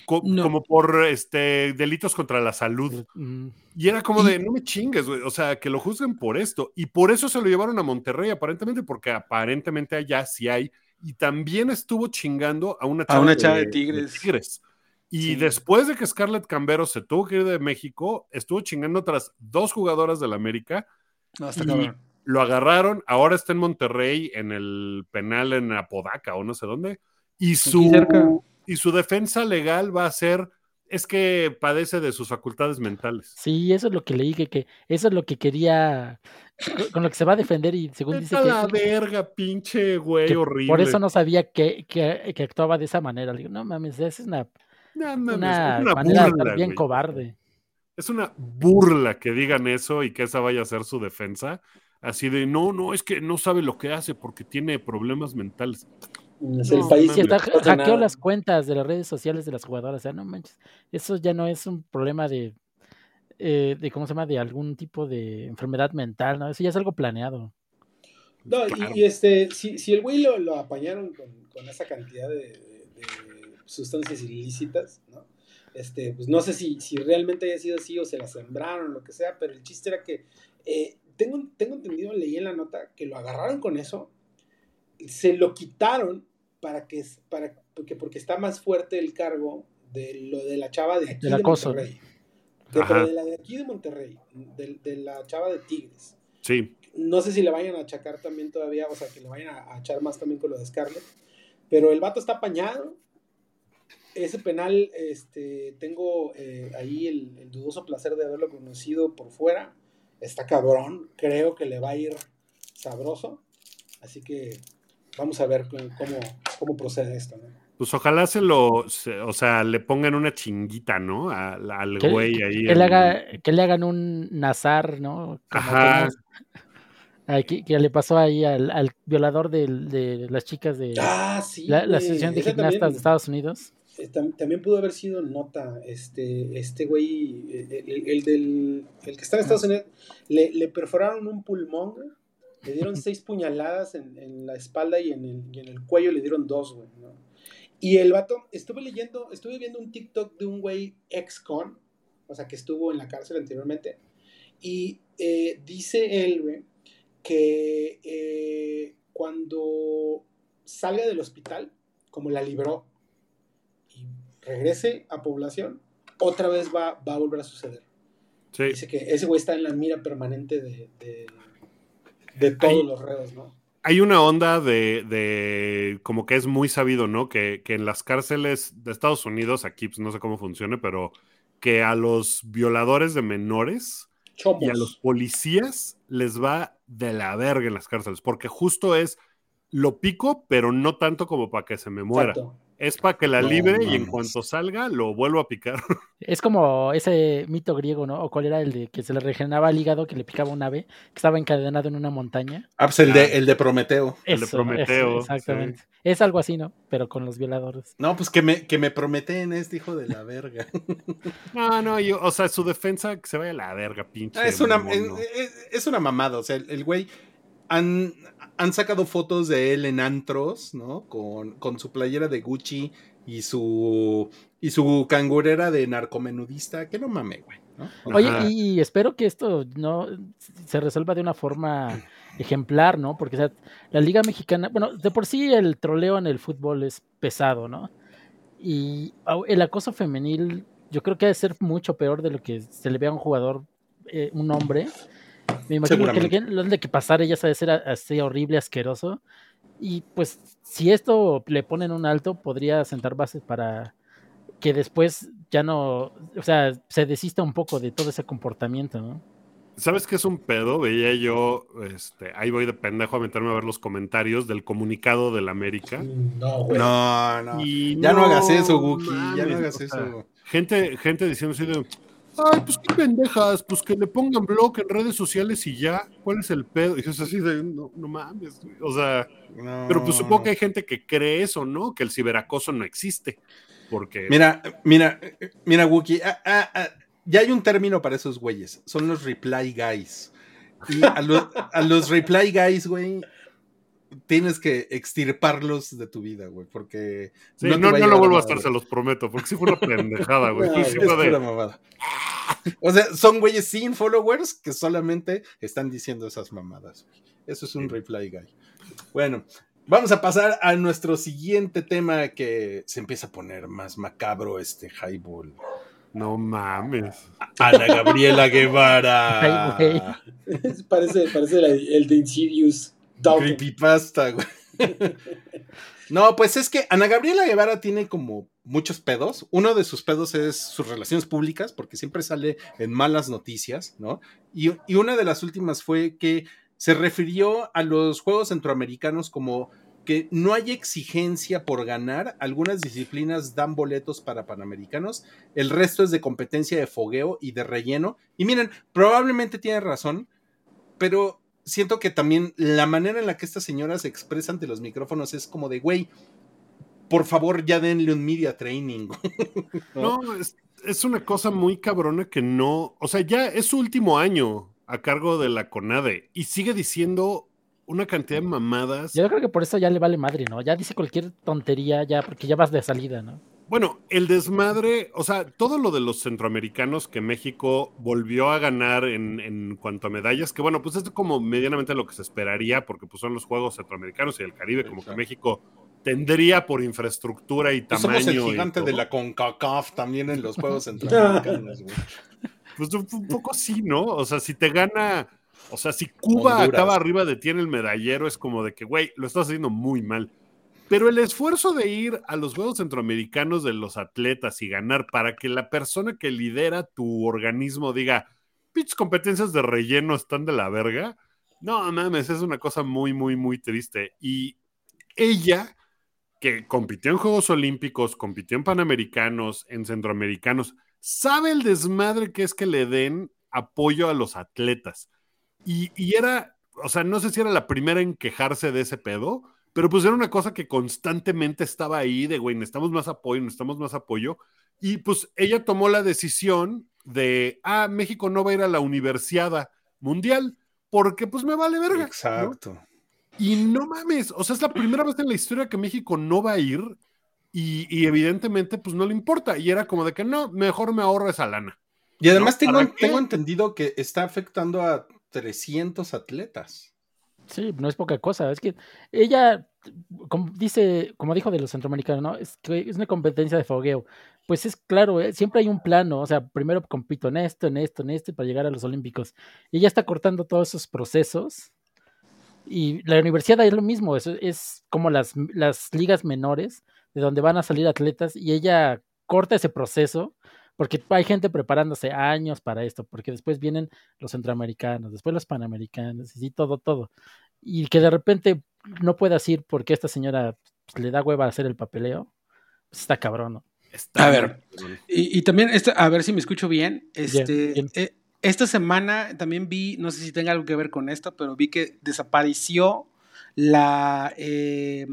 Como por este delitos contra la salud. Mm. Y era como de, no me chingues, güey. O sea, que lo juzguen por esto. Y por eso se lo llevaron a Monterrey, aparentemente, porque aparentemente allá sí hay. Y también estuvo chingando a una chava, a una chava de, tigres. tigres. Y después de que Scarlett Cambero se tuvo que ir de México, estuvo chingando otras dos jugadoras del América. No, y lo agarraron, ahora está en Monterrey, en el penal en Apodaca o no sé dónde. Y su, y su defensa legal va a ser es que padece de sus facultades mentales. Sí, eso es lo que leí, que, que eso es lo que quería, con lo que se va a defender y según dice que... la verga, pinche güey, horrible. Por eso no sabía que, que, que, actuaba de esa manera. Le digo, no mames, esa es una una, burla, bien cobarde. Es una burla que digan eso y que esa vaya a ser su defensa. Así de, no, no, es que no sabe lo que hace porque tiene problemas mentales. Es el país que hackeó las cuentas de las redes sociales de las jugadoras. O sea, no manches, eso ya no es un problema de, eh, de ¿cómo se llama? De algún tipo de enfermedad mental, ¿no? Eso ya es algo planeado. No, y, este, si, si el güey lo, lo apañaron con, con, esa cantidad de sustancias ilícitas, ¿no? Este, pues no sé si, si realmente haya sido así o se la sembraron, lo que sea, pero el chiste era que eh, tengo, tengo entendido, leí en la nota que lo agarraron con eso, se lo quitaron para que, para, porque, porque está más fuerte el cargo de lo de la chava de aquí de Monterrey. De, de la de aquí de Monterrey, de, de, la chava de Tigres. Sí. No sé si le vayan a achacar también todavía, o sea, que le vayan a, a echar más también con lo de Scarlett. Pero el vato está apañado, ese penal, este, tengo eh, ahí el, dudoso placer de haberlo conocido por fuera. Está cabrón, creo que le va a ir sabroso. Así que vamos a ver cómo, cómo procede esto. Pues ojalá se lo, o sea, le pongan una chinguita, ¿no? al güey ahí. Que, le haga, que le hagan un nazar, ¿no? Ajá. Que, le pasó ahí al, violador de, las chicas de ah, sí, la, Asociación de Gimnastas de Estados Unidos. Eh, también pudo haber sido nota, este, este güey, eh, el, del, el que está en Estados Unidos, le, le perforaron un pulmón, le dieron seis puñaladas en, en, la espalda y en, el, y en el cuello le dieron dos, güey, ¿no? Y el vato, estuve leyendo, estuve viendo un TikTok de un güey ex-con, o sea, que estuvo en la cárcel anteriormente, y eh, dice él, güey, que cuando salga del hospital, como la libró, regrese a población, otra vez va, va a volver a suceder. Dice que ese güey está en la mira permanente de, de, todos los reos, ¿no? Hay una onda de, de, como que es muy sabido, ¿no? Que, que, en las cárceles de Estados Unidos, aquí pues no sé cómo funcione, pero que a los violadores de menores y a los policías les va de la verga en las cárceles, porque justo es lo pico, pero no tanto como para que se me muera. Es para que la libre y en cuanto salga lo vuelvo a picar. Es como ese mito griego, ¿no? ¿O cuál era el de que se le regeneraba el hígado, que le picaba un ave, que estaba encadenado en una montaña? Ah, pues el, de, ah. el de Prometeo. el de Prometeo. exactamente. Es algo así, ¿no? Pero con los violadores. No, pues que me, que me prometen este hijo de la verga. no, no, yo, o sea, su defensa que se vaya a la verga, pinche. Ah, es, una, es, una mamada, o sea, el güey han, han sacado fotos de él en antros, ¿no? Con, con su playera de Gucci y su y su cangurera de narcomenudista, que no mame, güey. Oye, y espero que esto no se resuelva de una forma ejemplar, ¿no? Porque la Liga Mexicana, bueno, de por sí el troleo en el fútbol es pesado, ¿no? Y el acoso femenil, yo creo que debe ser mucho peor de lo que se le ve a un jugador, eh, un hombre, me imagino que lo de que pasar ella sabe ser así horrible, asqueroso. Y pues si esto le ponen un alto, podría sentar bases para que después ya no, o sea, se desista un poco de todo ese comportamiento, ¿no? ¿Sabes qué es un pedo? Veía yo, este, ahí voy de pendejo a meterme a ver los comentarios del comunicado del América. No, güey. No, no. ya no, hagas eso, Guki, ya no hagas eso. Gente, gente diciendo así de, Ay, pues qué pendejas, pues que le pongan blog en redes sociales y ya. ¿Cuál es el pedo? Y es así de, no, mames, o sea, pero pues supongo que hay gente que cree eso, ¿no? Que el ciberacoso no existe. Porque. Mira, mira, mira, Wookie, ah, ah, ah, ya hay un término para esos güeyes. Son los reply guys. Y a, a los reply guys, güey, tienes que extirparlos de tu vida, güey, porque... no, no, lo vuelvo a estar, se los prometo, porque si fue una pendejada, güey. O sea, son güeyes sin followers que solamente están diciendo esas mamadas. Eso es un reply guy. Bueno, vamos a pasar a nuestro siguiente tema que se empieza a poner más macabro este highball. No mames. Ana Gabriela Guevara. parece parece el de Insidious. Creepypasta, güey. No, pues es que Ana Gabriela Guevara tiene como muchos pedos. Uno de sus pedos es sus relaciones públicas, porque siempre sale en malas noticias, ¿no? Y, y una de las últimas fue que se refirió a los Juegos Centroamericanos como que no hay exigencia por ganar, algunas disciplinas dan boletos para panamericanos, el resto es de competencia de fogueo y de relleno. Y miren, probablemente tiene razón, pero siento que también la manera en la que estas señoras se expresan ante los micrófonos es como de, güey, por favor ya denle un media training. no, es, una cosa muy cabrona que no, o sea, ya es su último año a cargo de la CONADE y sigue diciendo una cantidad de mamadas. Yo creo que por eso ya le vale madre, ¿no? Ya dice cualquier tontería ya, porque ya vas de salida, ¿no? Bueno, el desmadre, o sea, todo lo de los centroamericanos que México volvió a ganar en, cuanto a medallas, que bueno, pues es como medianamente lo que se esperaría, porque pues son los Juegos Centroamericanos y el Caribe, como que México tendría por infraestructura y tamaño. Pues somos el gigante de la CONCACAF también en los Juegos Centroamericanos, Pues un, poco sí, ¿no? O sea, si te gana, o sea, si Cuba acaba arriba de ti en el medallero, es como de que, güey, lo estás haciendo muy mal. Pero el esfuerzo de ir a los Juegos Centroamericanos de los atletas y ganar para que la persona que lidera tu organismo diga, pinches competencias de relleno están de la verga. No mames, es una cosa muy, muy, muy triste. Y ella, que compitió en Juegos Olímpicos, compitió en Panamericanos, en Centroamericanos, sabe el desmadre que es que le den apoyo a los atletas. Y, y era, o sea, no sé si era la primera en quejarse de ese pedo, pero pues era una cosa que constantemente estaba ahí de, güey, necesitamos más apoyo, necesitamos más apoyo. Y pues ella tomó la decisión de, ah, México no va a ir a la Universidad Mundial porque pues me vale verga. Exacto. Y no mames, o sea, es la primera vez en la historia que México no va a ir y, evidentemente pues no le importa. Y era como de que no, mejor me ahorro esa lana. Y además tengo, tengo entendido que está afectando a 300 atletas. Sí, no es poca cosa. Es que ella, como dice, como dijo de los centroamericanos, ¿no? Es que es una competencia de fogueo. Pues es claro, eh, siempre hay un plano. O sea, primero compito en esto, en esto, en esto, para llegar a los Olímpicos. Y ella está cortando todos esos procesos. Y la universidad es lo mismo. Es, es como las, las ligas menores, de donde van a salir atletas. Y ella corta ese proceso porque hay gente preparándose años para esto, porque después vienen los centroamericanos, después los panamericanos, y todo, todo. Y que de repente no puedas ir porque esta señora pues, le da hueva a hacer el papeleo, pues está cabrón, ¿no? a ver, y, también, a ver si me escucho bien, este, eh, esta semana también vi, no sé si tenga algo que ver con esto, pero vi que desapareció la eh,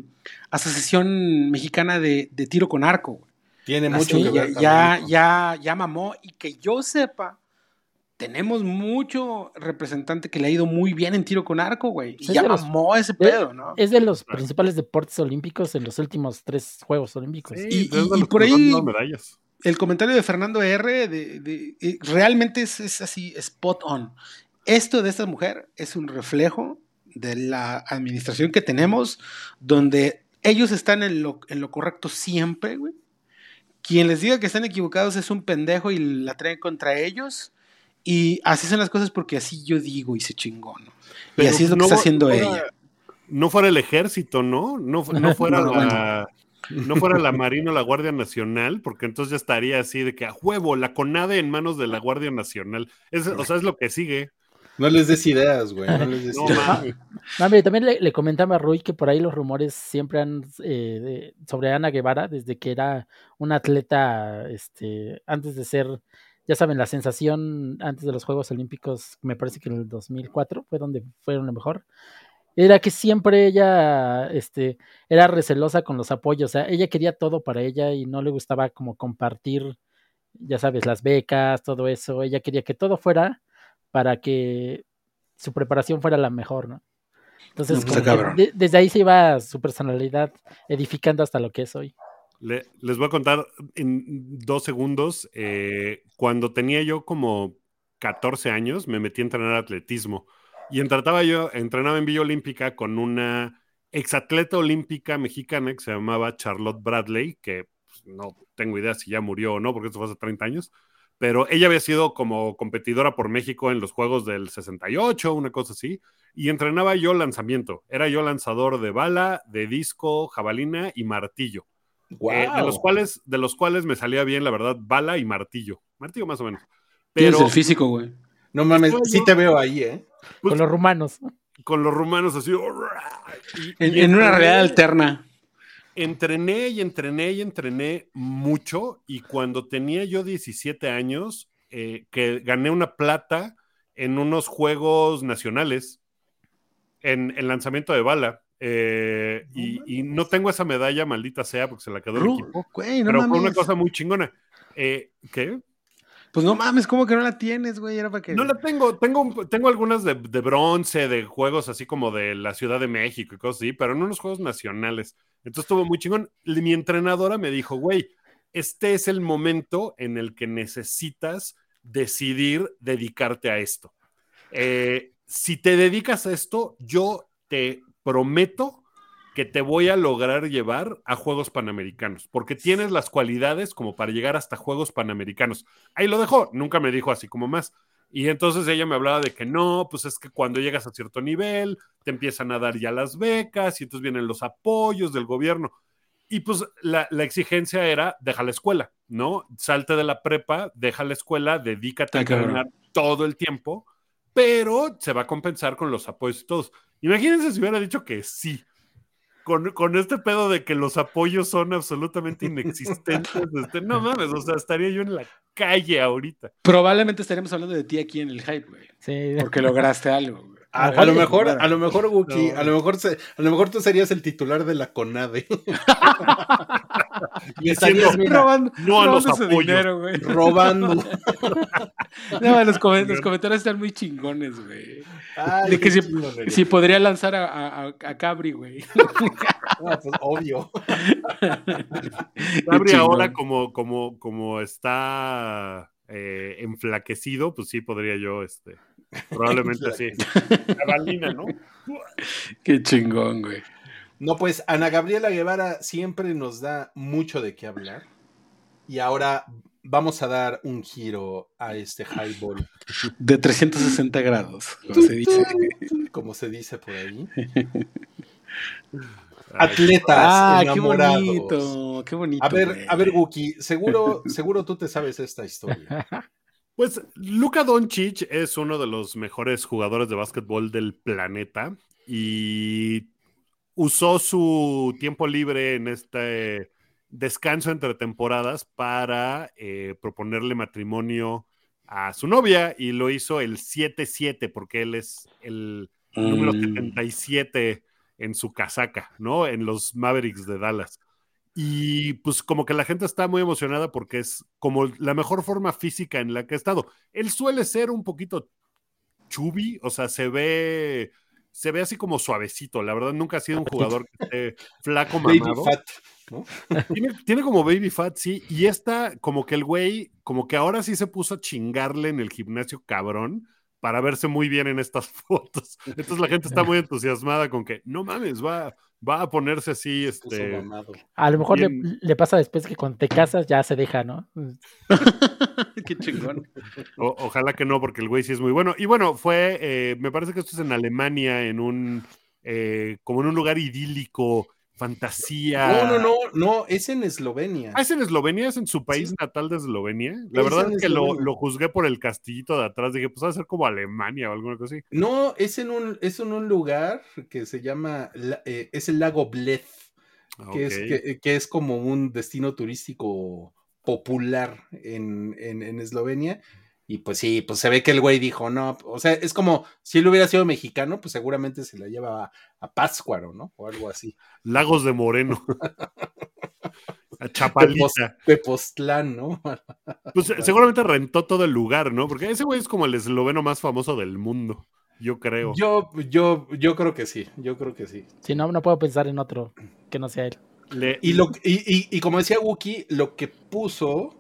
Asociación Mexicana de, Tiro con Arco. Tiene mucho que ver. Ya, ya, ya mamó y que yo sepa, tenemos mucho representante que le ha ido muy bien en tiro con arco, güey. Y ya mamó ese pedo, ¿no? Es de los principales deportes olímpicos en los últimos tres Juegos Olímpicos. y, por ahí, el comentario de Fernando R. De, realmente es, es, así, spot on. Esto de esta mujer es un reflejo de la administración que tenemos, donde ellos están en lo, en lo correcto siempre, güey. Quien les diga que están equivocados es un pendejo y la traen contra ellos y así son las cosas porque así yo digo y se chingó, ¿no? y así es lo que está haciendo ella. No fuera el ejército, ¿no? No, no fuera la... No fuera la Marina o la Guardia Nacional, porque entonces ya estaría así de que a huevo, la CONADE en manos de la Guardia Nacional. o sea, es lo que sigue. No les des ideas, güey. No les des ideas. también le, comentaba a Rui que por ahí los rumores siempre han eh, sobre Ana Guevara, desde que era una atleta, este, antes de ser ya saben, la sensación antes de los Juegos Olímpicos, me parece que en el 2004 fue donde fueron lo mejor, era que siempre ella este, era recelosa con los apoyos, o sea, ella quería todo para ella y no le gustaba como compartir, ya sabes, las becas, todo eso, ella quería que todo fuera para que su preparación fuera la mejor, ¿no? Entonces, pues, desde ahí se iba su personalidad edificando hasta lo que es hoy les voy a contar en dos segundos. Eh, cuando tenía yo como 14 años, me metí a entrenar atletismo. Y entrenaba yo, entrenaba en Villa Olímpica con una exatleta olímpica mexicana que se llamaba Charlotte Bradley, que pues, no tengo idea si ya murió o no, porque eso fue hace 30 años. Pero ella había sido como competidora por México en los Juegos del 68, una cosa así. Y entrenaba yo lanzamiento. Era yo lanzador de bala, de disco, jabalina y martillo. Eh, de, los cuales, de los cuales me salía bien, la verdad, bala y martillo. Martillo más o menos. Pero, Tienes el físico, güey. No mames, sí te veo ahí, ¿eh? con los rumanos. Con los rumanos así. en, una realidad alterna. Entrené y entrené y entrené mucho y cuando tenía yo 17 años, eh, que gané una plata en unos juegos nacionales en el lanzamiento de bala. Eh, y, no tengo esa medalla, maldita sea, porque se la quedó el equipo. pero fue una cosa muy chingona. Eh, ¿Qué? Pues no mames, ¿cómo que no la tienes, güey? Era para que... No la tengo, tengo, tengo algunas de, bronce, de juegos así como de la Ciudad de México y cosas así, pero en unos juegos nacionales. Entonces estuvo muy chingón. Mi entrenadora me dijo, güey, este es el momento en el que necesitas decidir dedicarte a esto. Eh, si te dedicas a esto, yo te prometo que te voy a lograr llevar a Juegos Panamericanos, porque tienes las cualidades como para llegar hasta Juegos Panamericanos. Ahí lo dejó, nunca me dijo así como más. Y entonces ella me hablaba de que no, pues es que cuando llegas a cierto nivel, te empiezan a dar ya las becas y entonces vienen los apoyos del gobierno. Y pues la, exigencia era, deja la escuela, ¿no? Salte de la prepa, deja la escuela, dedícate a entrenar todo el tiempo, pero se va a compensar con los apoyos y todos. Imagínense si hubiera dicho que sí. Con, con, este pedo de que los apoyos son absolutamente inexistentes. Este, no mames, o sea, estaría yo en la calle ahorita. Probablemente estaríamos hablando de ti aquí en el hype, güey. Sí. Porque lograste algo, güey. A, lo mejor, a lo mejor, Wookie, a lo mejor a lo mejor tú serías el titular de la CONADE. y estarías robando, no a los apoyos. robando. no, los, comentarios están muy chingones, güey. De que si, podría lanzar a, a, Cabri, güey. Ah, pues obvio. Cabri ahora como, como, como está eh, enflaquecido, pues sí podría yo, este Probablemente sí. Cabalina, ¿no? Qué chingón, güey. No, pues Ana Gabriela Guevara siempre nos da mucho de qué hablar. Y ahora vamos a dar un giro a este highball. De 360 grados, como se dice. Como se dice por ahí. Atletas ah, enamorados. qué bonito, qué bonito. A ver, a ver, Wookie, seguro, seguro tú te sabes esta historia. Pues Luka Doncic es uno de los mejores jugadores de básquetbol del planeta y usó su tiempo libre en este descanso entre temporadas para eh, proponerle matrimonio a su novia y lo hizo el 7-7 porque él es el número 77 mm. en su casaca, ¿no? En los Mavericks de Dallas. Y pues como que la gente está muy emocionada porque es como la mejor forma física en la que ha estado. Él suele ser un poquito chubby, o sea, se ve se ve así como suavecito. La verdad, nunca ha sido un jugador que esté flaco, mamado. Baby fat, tiene, como baby fat, sí. Y esta, como que el güey, como que ahora sí se puso a chingarle en el gimnasio cabrón para verse muy bien en estas fotos. Entonces la gente está muy entusiasmada con que, no mames, va, va a ponerse así, este... A lo mejor le, pasa después que cuando te casas ya se deja, ¿no? Qué chingón. ojalá que no, porque el güey sí es muy bueno. Y bueno, fue, eh, me parece que esto es en Alemania, en un, eh, como en un lugar idílico, fantasía. No, no, no, no, es en Eslovenia. Ah, es en Eslovenia, es en su país natal de Eslovenia. La verdad es que lo, juzgué por el castillito de atrás, dije, pues va a ser como Alemania o alguna cosa así. No, es en un, es en un lugar que se llama, eh, es el lago Bled, que, es, que, es como un destino turístico popular en, en, en Eslovenia y pues sí, pues se ve que el güey dijo, no, o sea, es como si él hubiera sido mexicano, pues seguramente se la lleva a, Pátzcuaro, ¿no? O algo así. Lagos de Moreno. a Chapalita. Pepoztlán, ¿no? pues seguramente rentó todo el lugar, ¿no? Porque ese güey es como el esloveno más famoso del mundo, yo creo. Yo, yo, yo creo que sí, yo creo que sí. Si no, no puedo pensar en otro que no sea él. Y, lo, y, y como decía Wookie, lo que puso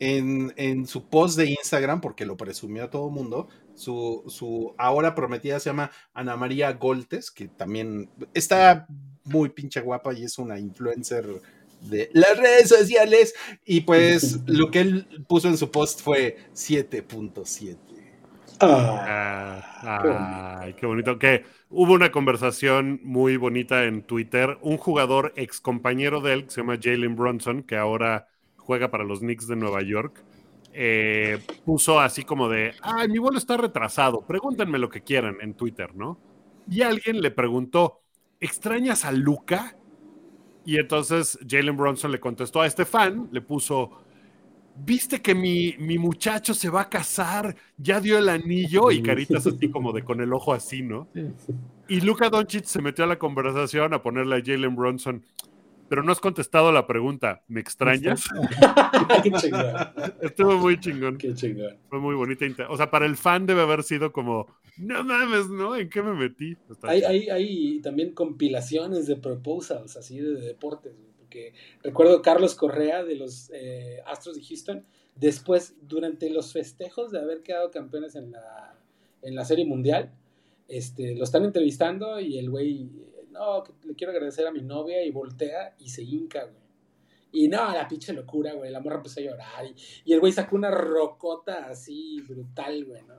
en, su post de Instagram, porque lo presumió a todo mundo, su, su ahora prometida se llama Ana María Goltes, que también está muy pinche guapa y es una influencer de las redes sociales. Y pues lo que él puso en su post fue 7.7. Ah, ay, qué bonito. Que hubo una conversación muy bonita en Twitter. Un jugador ex compañero de él, que se llama Jalen Bronson, que ahora juega para los Knicks de Nueva York, eh, puso así como de, ay, mi vuelo está retrasado, pregúntenme lo que quieran en Twitter, ¿no? Y alguien le preguntó, ¿extrañas a Luca? Y entonces Jalen Bronson le contestó a este fan, le puso, ¿viste que mi, mi, muchacho se va a casar? Ya dio el anillo y caritas así como de con el ojo así, ¿no? Y Luca Doncic se metió a la conversación a ponerle a Jalen Bronson, pero no has contestado la pregunta. ¿Me extrañas? Qué chingón. Estuvo muy chingón. Qué chingón. Fue muy bonita. O sea, para el fan debe haber sido como, no mames, ¿no? ¿En qué me metí? Hay, hay, hay, también compilaciones de proposals así de, deportes. Porque recuerdo Carlos Correa de los eh, Astros de Houston. Después, durante los festejos de haber quedado campeones en la, en la Serie Mundial, este, lo están entrevistando y el güey no, le quiero agradecer a mi novia y voltea y se hinca, güey. Y no, la pinche locura, güey. La morra empezó a llorar. Y, el güey sacó una rocota así brutal, güey, ¿no?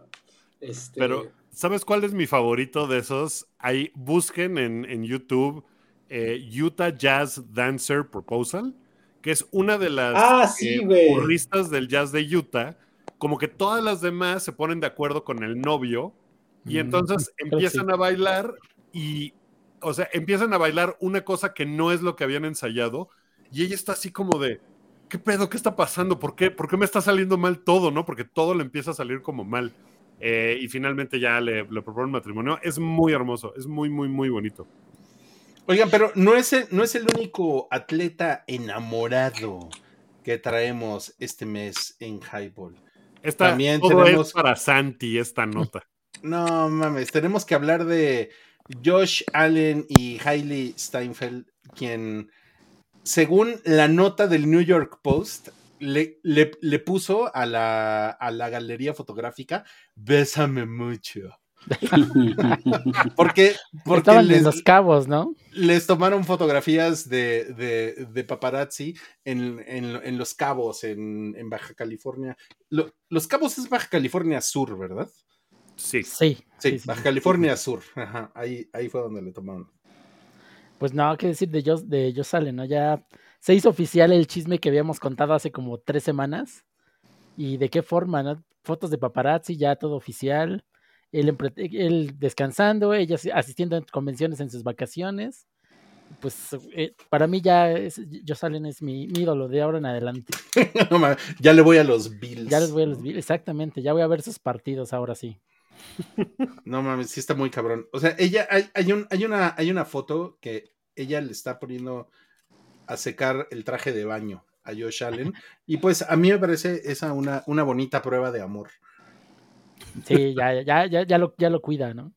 Este... Pero, ¿sabes cuál es mi favorito de esos? Ahí busquen en, YouTube eh, Utah Jazz Dancer Proposal, que es una de las ah, sí, eh, del jazz de Utah. Como que todas las demás se ponen de acuerdo con el novio y mm, entonces empiezan a bailar y o sea, empiezan a bailar una cosa que no es lo que habían ensayado y ella está así como de, ¿qué pedo? ¿Qué está pasando? ¿Por qué, ¿Por qué me está saliendo mal todo? ¿No? Porque todo le empieza a salir como mal. Eh, y finalmente ya le, le proponen matrimonio. Es muy hermoso, es muy, muy, muy bonito. Oigan, pero no es el, no es el único atleta enamorado que traemos este mes en Highball. También tenemos... para Santi esta nota. No mames, tenemos que hablar de Josh Allen y Hailey Steinfeld, quien, según la nota del New York Post, le, le, puso a la, a la, galería fotográfica, bésame mucho. porque porque Estaban les, en los cabos, ¿no? Les tomaron fotografías de, de, paparazzi en, en, los cabos, en, Baja California. los cabos es Baja California Sur, ¿verdad? Sí. Sí. Sí, Baja California Sur. Ajá, ahí, ahí fue donde le tomaron. Pues no, qué decir de Joss, de Joss Allen, ¿no? Ya se hizo oficial el chisme que habíamos contado hace como tres semanas. ¿Y de qué forma, no? Fotos de paparazzi, ya todo oficial. Él, descansando, ella asistiendo a convenciones en sus vacaciones. Pues eh, para mí ya es, Joss Allen es mi, ídolo de ahora en adelante. ya le voy a los Bills. Ya les voy a los Bills, exactamente. Ya voy a ver sus partidos ahora sí. No mames, sí está muy cabrón. O sea, ella, hay, hay, un, hay, una, hay una foto que ella le está poniendo a secar el traje de baño a Josh Allen. Y pues a mí me parece esa una, una bonita prueba de amor. Sí, ya, ya, ya, ya, lo, ya lo cuida, ¿no?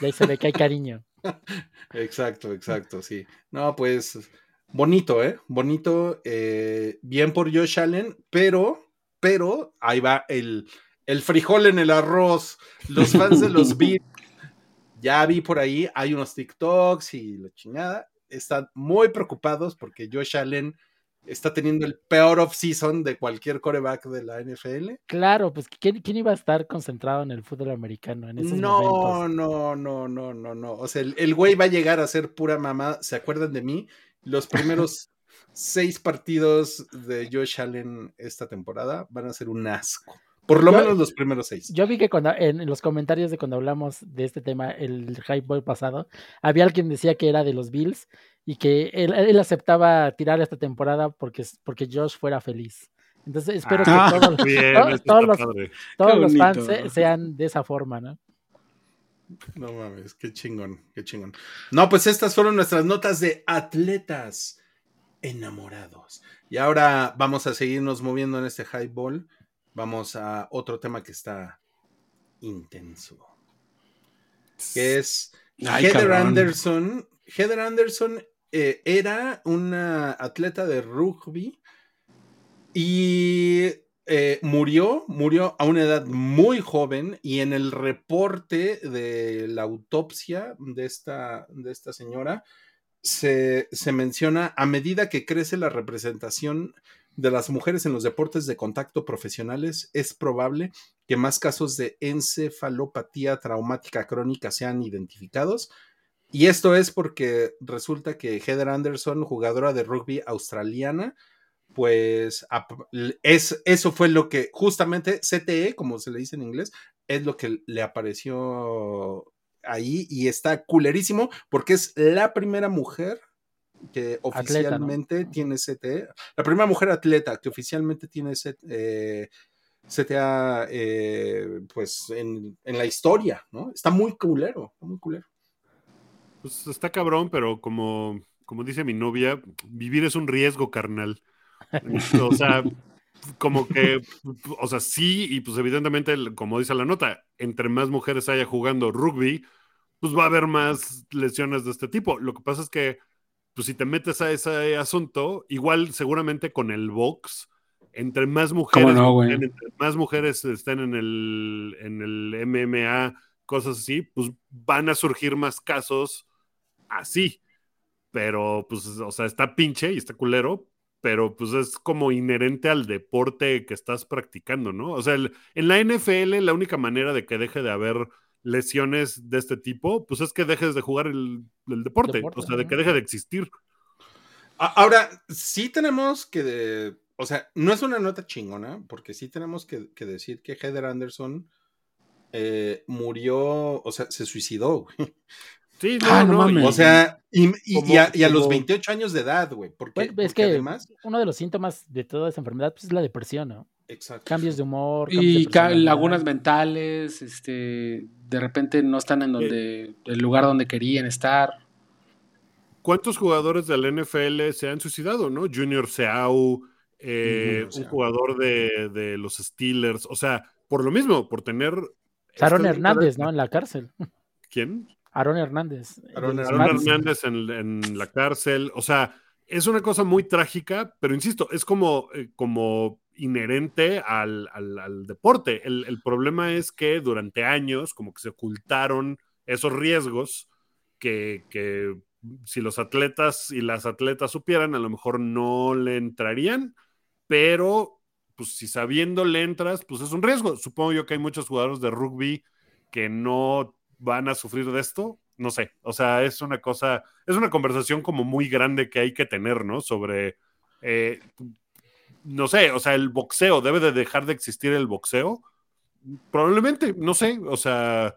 Ya se ve que hay cariño. Exacto, exacto, sí. No, pues bonito, ¿eh? Bonito, eh, bien por Josh Allen, pero, pero ahí va el, el frijol en el arroz. Los fans de los Beats, ya vi por ahí, hay unos TikToks y la chingada. Están muy preocupados porque Josh Allen está teniendo el peor off-season de cualquier coreback de la NFL. Claro, pues ¿quién, iba a estar concentrado en el fútbol americano en esos no, momentos? No, no, no, no, no. O sea, el, güey va a llegar a ser pura mamá. ¿Se acuerdan de mí? Los primeros seis partidos de Josh Allen esta temporada van a ser un asco. Por lo menos los primeros seis. Yo vi que cuando en, los comentarios de cuando hablamos de este tema, el Hype Boy pasado, había alguien que decía que era de los Bills y que él, aceptaba tirar esta temporada porque, porque Josh fuera feliz. Entonces espero que ah, todos, los, todos los fans sean de esa forma, ¿no? No mames, qué chingón, qué chingón. No, pues estas fueron nuestras notas de atletas enamorados. Y ahora vamos a seguirnos moviendo en este highball vamos a otro tema que está intenso. Que es Heather Anderson. Heather Anderson eh, era una atleta de rugby y eh, murió, murió a una edad muy joven y en el reporte de la autopsia de esta, de esta señora se, se menciona a medida que crece la representación de las mujeres en los deportes de contacto profesionales, es probable que más casos de encefalopatía traumática crónica sean identificados. Y esto es porque resulta que Heather Anderson, jugadora de rugby australiana, pues es, eso fue lo que justamente CTE, como se le dice en inglés, es lo que le apareció ahí y está culerísimo porque es la primera mujer que oficialmente tiene CTA, la primera mujer atleta que oficialmente tiene CTA, eh, eh, pues en, la historia, ¿no? Está muy culero, está muy culero. Pues está cabrón, pero como, como dice mi novia, vivir es un riesgo carnal. o sea, como que, o sea, sí, y pues evidentemente, como dice la nota, entre más mujeres haya jugando rugby, pues va a haber más lesiones de este tipo. Lo que pasa es que pues si te metes a ese asunto, igual seguramente con el box, entre más mujeres, más mujeres estén en el, en el MMA, cosas así, pues van a surgir más casos así. Pero, pues, o sea, está pinche y está culero, pero pues es como inherente al deporte que estás practicando, ¿no? O sea, en la NFL la única manera de que deje de haber lesiones de este tipo, pues es que dejes de jugar el, deporte, o sea, de que deje de existir. Ahora, sí tenemos que, o sea, no es una nota chingona, porque sí tenemos que, decir que Heather Anderson eh, murió, o sea, se suicidó, güey. Sí, ah, no, no, O sea, y, a, los 28 años de edad, güey. Porque, es que además. Uno de los síntomas de toda esa enfermedad pues, es la depresión, ¿no? Exacto. Cambios de humor. Y lagunas mentales, este, de repente no están en donde, el lugar donde querían estar. ¿Cuántos jugadores del NFL se han suicidado, no? Junior Seau, eh, un jugador de, los Steelers, o sea, por lo mismo, por tener... Aaron Hernández, ¿no? En la cárcel. ¿Quién? Aaron Hernández. Aaron, Hernández en, en, la cárcel, o sea, es una cosa muy trágica, pero insisto, es como, eh, como inherente al, deporte. El, problema es que durante años como que se ocultaron esos riesgos que, si los atletas y las atletas supieran, a lo mejor no le entrarían, pero pues si sabiendo le entras, pues es un riesgo. Supongo yo que hay muchos jugadores de rugby que no van a sufrir de esto no sé, o sea, es una cosa, es una conversación como muy grande que hay que tener, ¿no? Sobre, eh, no sé, o sea, el boxeo, ¿debe de dejar de existir el boxeo? Probablemente, no sé, o sea,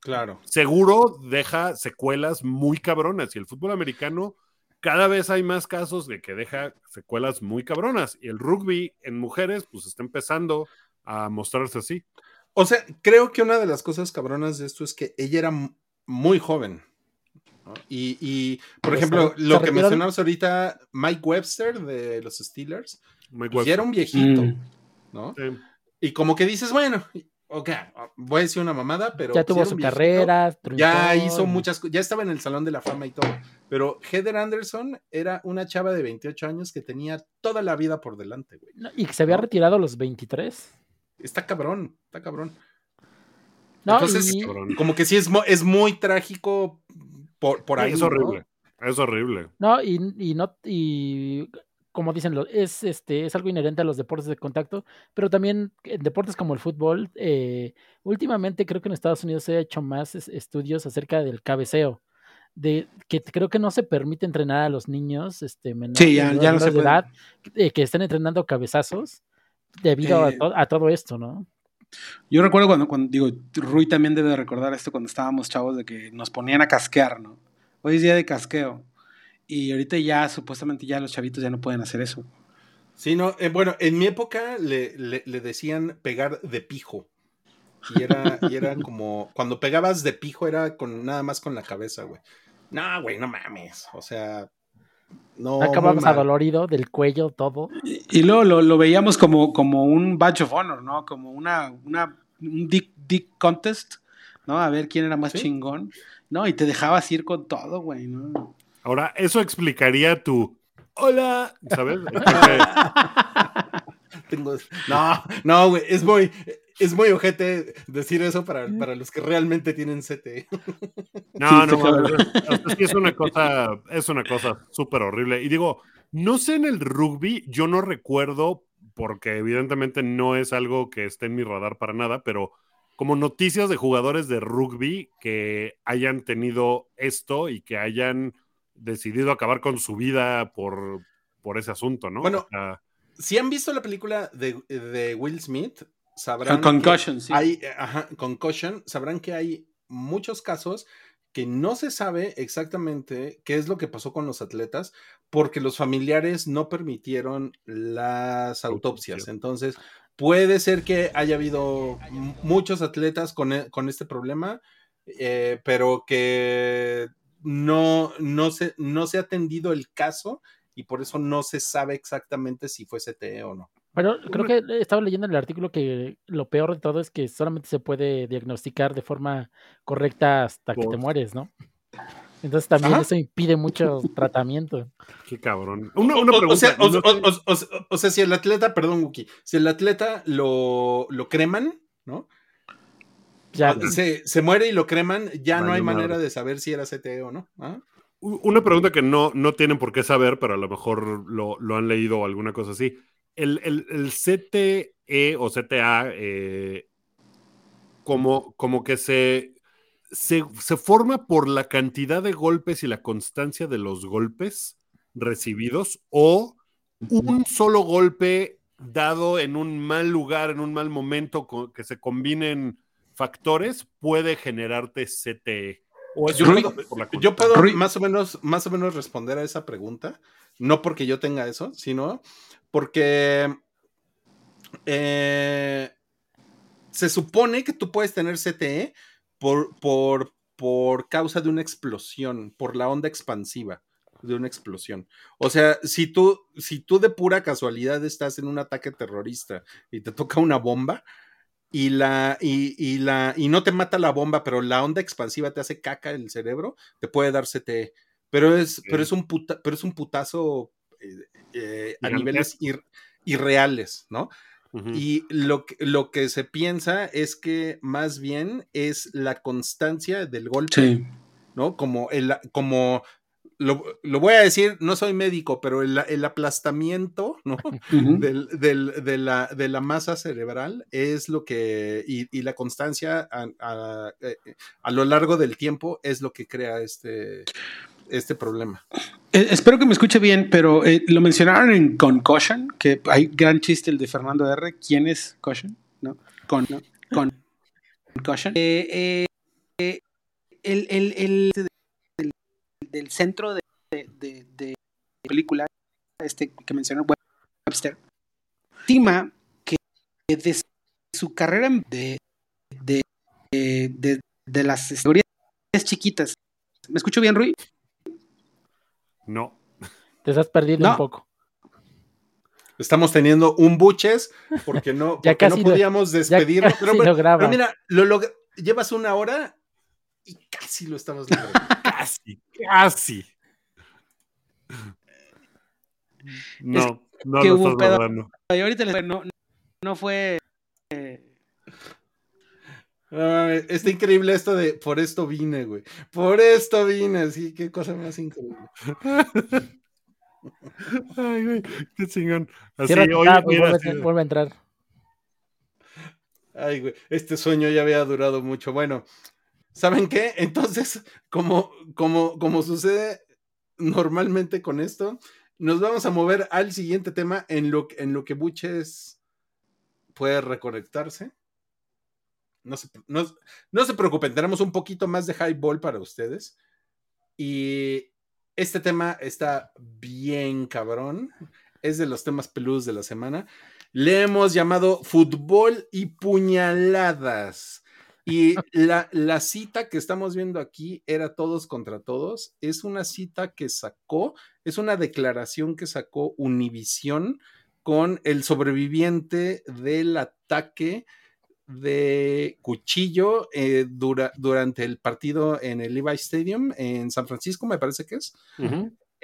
claro. Seguro deja secuelas muy cabronas y el fútbol americano cada vez hay más casos de que deja secuelas muy cabronas y el rugby en mujeres pues está empezando a mostrarse así. O sea, creo que una de las cosas cabronas de esto es que ella era muy joven. Y, por ejemplo, lo que mencionamos ahorita, Mike Webster de los Steelers, pues ya era un viejito, mm. ¿no? Y como que dices, bueno, ok, voy a decir una mamada, pero. Ya tuvo su carrera, ya hizo muchas ya estaba en el Salón de la Fama y todo. Pero Heather Anderson era una chava de 28 años que tenía toda la vida por delante, güey. y que se había retirado a los 23. Está cabrón, está cabrón. Entonces, como que sí es, es muy trágico por, por ahí. Es horrible. Es horrible. No, y, y no, y como dicen, es, este, es algo inherente a los deportes de contacto, pero también en deportes como el fútbol, eh, últimamente creo que en Estados Unidos se ha hecho más estudios acerca del cabeceo, de que creo que no se permite entrenar a los niños este, menores de edad eh, que estén entrenando cabezazos debido eh, a, todo esto, ¿no? Yo recuerdo cuando, cuando, digo, Rui también debe recordar esto cuando estábamos chavos de que nos ponían a casquear, ¿no? Hoy es día de casqueo. Y ahorita ya, supuestamente, ya los chavitos ya no pueden hacer eso. Sí, no, eh, bueno, en mi época le, le, decían pegar de pijo. Y era, y era como, cuando pegabas de pijo era con nada más con la cabeza, güey. No, güey, no mames. O sea, no. Acabamos adolorido del cuello, todo. Y, luego lo, veíamos como, como un badge of honor, ¿no? Como una, una un dick, dick contest, ¿no? A ver quién era más chingón. No, y te dejabas ir con todo, güey, ¿no? Ahora, eso explicaría tu hola, ¿sabes? No, no, güey, es muy, es muy ojete decir eso para, para los que realmente tienen CT. No, no, es, es una cosa, es una cosa súper horrible. Y digo, no sé en el rugby, yo no recuerdo, porque evidentemente no es algo que esté en mi radar para nada, pero como noticias de jugadores de rugby que hayan tenido esto y que hayan decidido acabar con su vida por, por ese asunto, ¿no? Bueno, si han visto la película de, Will Smith, sabrán. Concussion, sí. Hay, ajá, concussion, sabrán que hay muchos casos que no se sabe exactamente qué es lo que pasó con los atletas porque los familiares no permitieron las autopsias. Entonces, puede ser que haya habido muchos atletas con, e, con este problema, eh, pero que no, no, se, no se ha atendido el caso y por eso no se sabe exactamente si fue CTE o no. Pero creo que estaba leyendo en el artículo que lo peor de todo es que solamente se puede diagnosticar de forma correcta hasta que te mueres, ¿no? Entonces también eso impide mucho tratamiento. Qué cabrón. Una, pregunta. O sea, si el atleta, perdón, Wookie, si el atleta lo, lo creman, ¿no? Ya, ah, se, muere y lo creman, ya no hay manera de saber si era CTE o no. ¿ah? Una pregunta que no, no tienen por qué saber, pero a lo mejor lo, han leído o alguna cosa así. El, CTE o CTA, eh, como, como que se, se, se, forma por la cantidad de golpes y la constancia de los golpes recibidos, o un solo golpe dado en un mal lugar, en un mal momento, que se combinen factores puede generarte CTE? ¿O yo, puedo, más, o menos, más o menos responder a esa pregunta, no porque yo tenga eso, sino porque eh, se supone que tú puedes tener CTE por, por, por causa de una explosión, por la onda expansiva de una explosión. O sea, si tú, si tú de pura casualidad estás en un ataque terrorista y te toca una bomba, y la y, la y no te mata la bomba, pero la onda expansiva te hace caca el cerebro, te puede dar CTE. Pero es, pero es un pero es un putazo eh, eh, a niveles irreales, ¿no? Y lo que, lo que se piensa es que más bien es la constancia del golpe, ¿no? Como, el, como lo, voy a decir, no soy médico, pero el, aplastamiento ¿no? de, la, de, la, masa cerebral es lo que, y, la constancia eh, a, lo largo del tiempo es lo que crea este, este problema. Eh, espero que me escuche bien, pero eh, lo mencionaron en Concussion, que hay gran chiste el de Fernando R. ¿Quién es Caution? ¿No? Con, con Concussion. el, el, el del centro de, de, película, este que mencionó Webster, estima que de su carrera de, de, de, de las historias chiquitas. ¿Me escucho bien, Rui? No. Te estás perdiendo un poco. Estamos teniendo un buches porque no, porque no podíamos despedirnos. Pero, pero, mira, lo, llevas una hora y casi lo estamos logrando. casi, casi. No, no lo estás logrando. Y ahorita no, no fue. Eh... está increíble esto de por esto vine, güey. Por esto vine, sí, qué cosa más increíble. Ay, güey, qué chingón. Así, hoy, vuelve, a entrar. Ay, güey, este sueño ya había durado mucho. Bueno, ¿Saben qué? Entonces, como, como, como sucede normalmente con esto, nos vamos a mover al siguiente tema en lo, en lo que Buches puede reconectarse. No se, no, no se preocupen, tenemos un poquito más de highball para ustedes. Y este tema está bien cabrón. Es de los temas peludos de la semana. Le hemos llamado fútbol y puñaladas. Y la, la, cita que estamos viendo aquí era todos contra todos. Es una cita que sacó, es una declaración que sacó Univisión con el sobreviviente del ataque de cuchillo eh, durante el partido en el Levi Stadium en San Francisco, me parece que es.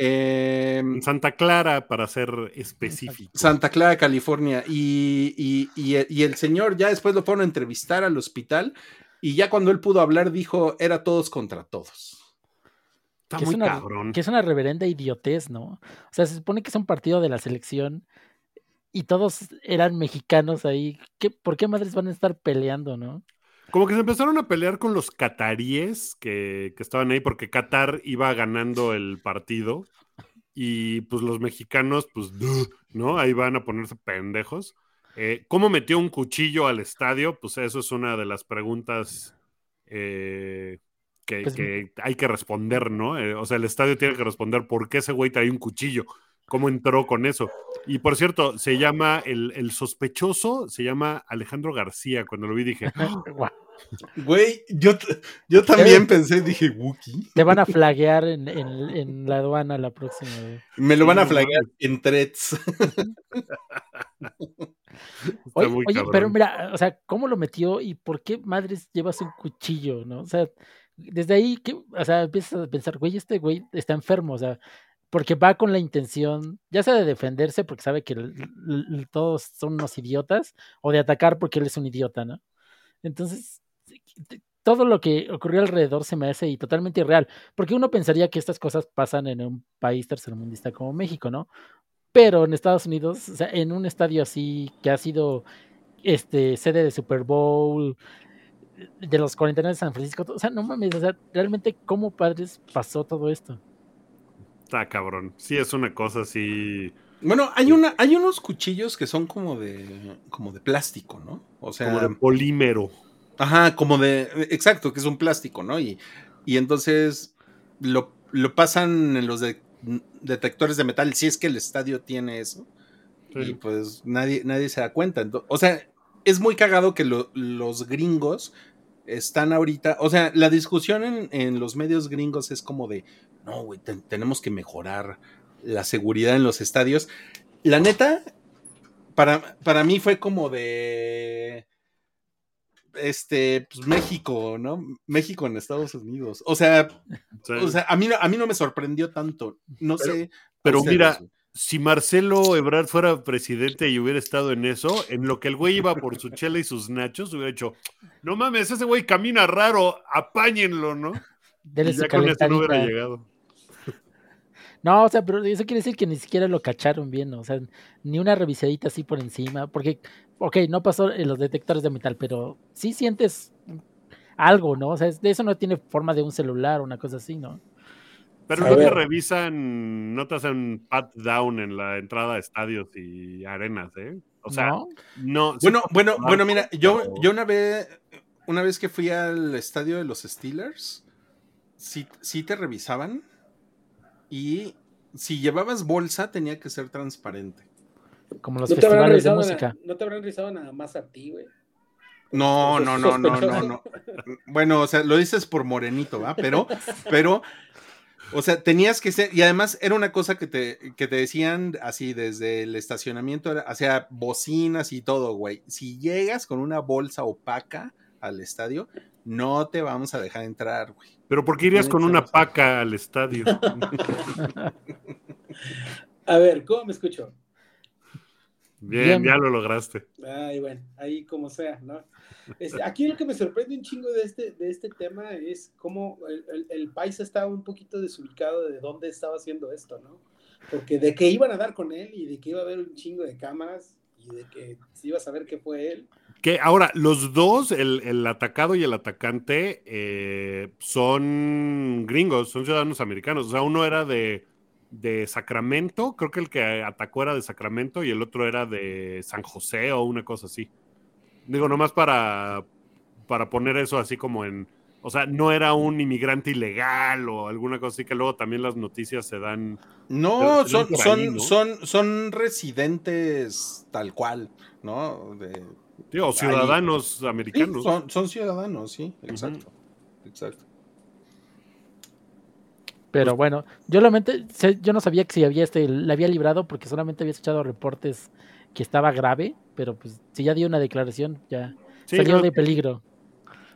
Em, Santa Clara, para ser específico. Santa Clara, California. Y, el señor ya después lo fueron a entrevistar al hospital y ya cuando él pudo hablar dijo, era todos contra todos. Está muy cabrón. Que es una reverenda idiotez, ¿no? O sea, se supone que es un partido de la selección y todos eran mexicanos ahí. ¿Qué, ¿Por qué madres van a estar peleando, no? Como que se empezaron a pelear con los cataríes que, estaban ahí porque Qatar iba ganando el partido y pues los mexicanos, pues, ¿no? Ahí van a ponerse pendejos. Eh, ¿Cómo metió un cuchillo al estadio? Pues eso es una de las preguntas eh, pues que, hay que responder, ¿no? Eh, o sea, el estadio tiene que responder por qué ese güey trae un cuchillo, cómo entró con eso. Y por cierto, se llama, el, sospechoso se llama Alejandro García. Cuando lo vi dije, Güey, yo, yo también pensé, dije, Wookie. Te van a flaguear en, la aduana la próxima vez. Me lo van a flaguear en threads. oye, pero mira, o sea, ¿cómo lo metió y por qué madres llevas un cuchillo, no? O sea, desde ahí, que, o sea, empiezas a pensar, güey, este güey está enfermo, o sea, porque va con la intención, ya sea de defenderse porque sabe que todos son unos idiotas, o de atacar porque él es un idiota, ¿no? Entonces, todo lo que ocurrió alrededor se me hace y totalmente irreal, porque uno pensaría que estas cosas pasan en un país tercermundista como México, ¿no? Pero en Estados Unidos, o sea, en un estadio así que ha sido este sede de Super Bowl, de los 49 de San Francisco, o sea, no mames, o sea, realmente cómo padres pasó todo esto. Está cabrón. Sí, es una cosa así. Bueno, hay una, hay unos cuchillos que son como de, como de plástico, ¿no? O sea, como de polímero. Ajá, como de, exacto, que es un plástico, ¿no? Y, y entonces lo, lo, pasan en los detectores de metal, si es que el estadio tiene eso. Y pues nadie, nadie se da cuenta. o sea, es muy cagado que los gringos están ahorita, o sea, la discusión en, en los medios gringos es como de, no, güey, tenemos que mejorar la seguridad en los estadios. La neta, para, para mí fue como de este, pues México, ¿no? México en Estados Unidos. O sea, o sea a, mí, a mí no me sorprendió tanto. No sé. Pero mira, si Marcelo Ebrard fuera presidente y hubiera estado en eso, en lo que el güey iba por su chela y sus nachos, hubiera hecho, no mames, ese güey camina raro, apáñenlo, ¿no? y ya con esto no hubiera llegado. No, o sea, pero eso quiere decir que ni siquiera lo cacharon bien, o sea, ni una revisadita así por encima, porque, ok, no pasó en los detectores de metal, pero sí sientes algo, ¿no? O sea, de eso no tiene forma de un celular o una cosa así, ¿no? Pero no te revisan, no te hacen pat down en la entrada a estadios y arenas, ¿eh? O sea, no. bueno, bueno, bueno, mira, yo, yo una vez, una vez que fui al estadio de los Steelers, sí, sí te revisaban y si llevabas bolsa tenía que ser transparente. Como los festivales de música. no te habrán revisado nada más a ti, güey. No, no, no, no, no, no. Bueno, o sea, lo dices por morenito, ¿va? Pero, pero, o sea, tenías que ser, y además era una cosa que te, que te decían así desde el estacionamiento, o sea, bocinas y todo, güey. Si llegas con una bolsa opaca al estadio, no te vamos a dejar entrar, güey. Pero ¿por qué irías con una paca al estadio? a ver, ¿cómo me escucho? Bien, ya lo lograste. Ay, bueno, ahí como sea, ¿no? Aquí lo que me sorprende un chingo de este, de este tema es cómo el, el, país estaba un poquito desubicado de dónde estaba haciendo esto, ¿no? Porque de que iban a dar con él y de que iba a haber un chingo de cámaras y de que se iba a saber que fue él. Que ahora, los dos, el, atacado y el atacante, eh, son gringos, son ciudadanos americanos. O sea, uno era de, de Sacramento, creo que el que atacó era de Sacramento y el otro era de San José o una cosa así. Digo, nomás para, para poner eso así como en. O sea, no era un inmigrante ilegal o alguna cosa así que luego también las noticias se dan. No, son, son, son, son residentes tal cual, ¿no? De, ciudadanos americanos. son, ciudadanos, sí, exacto. Exacto. Pero bueno, yo realmente yo no sabía que si había este, le había librado porque solamente había escuchado reportes que estaba grave, pero pues si ya dio una declaración, ya salió de peligro.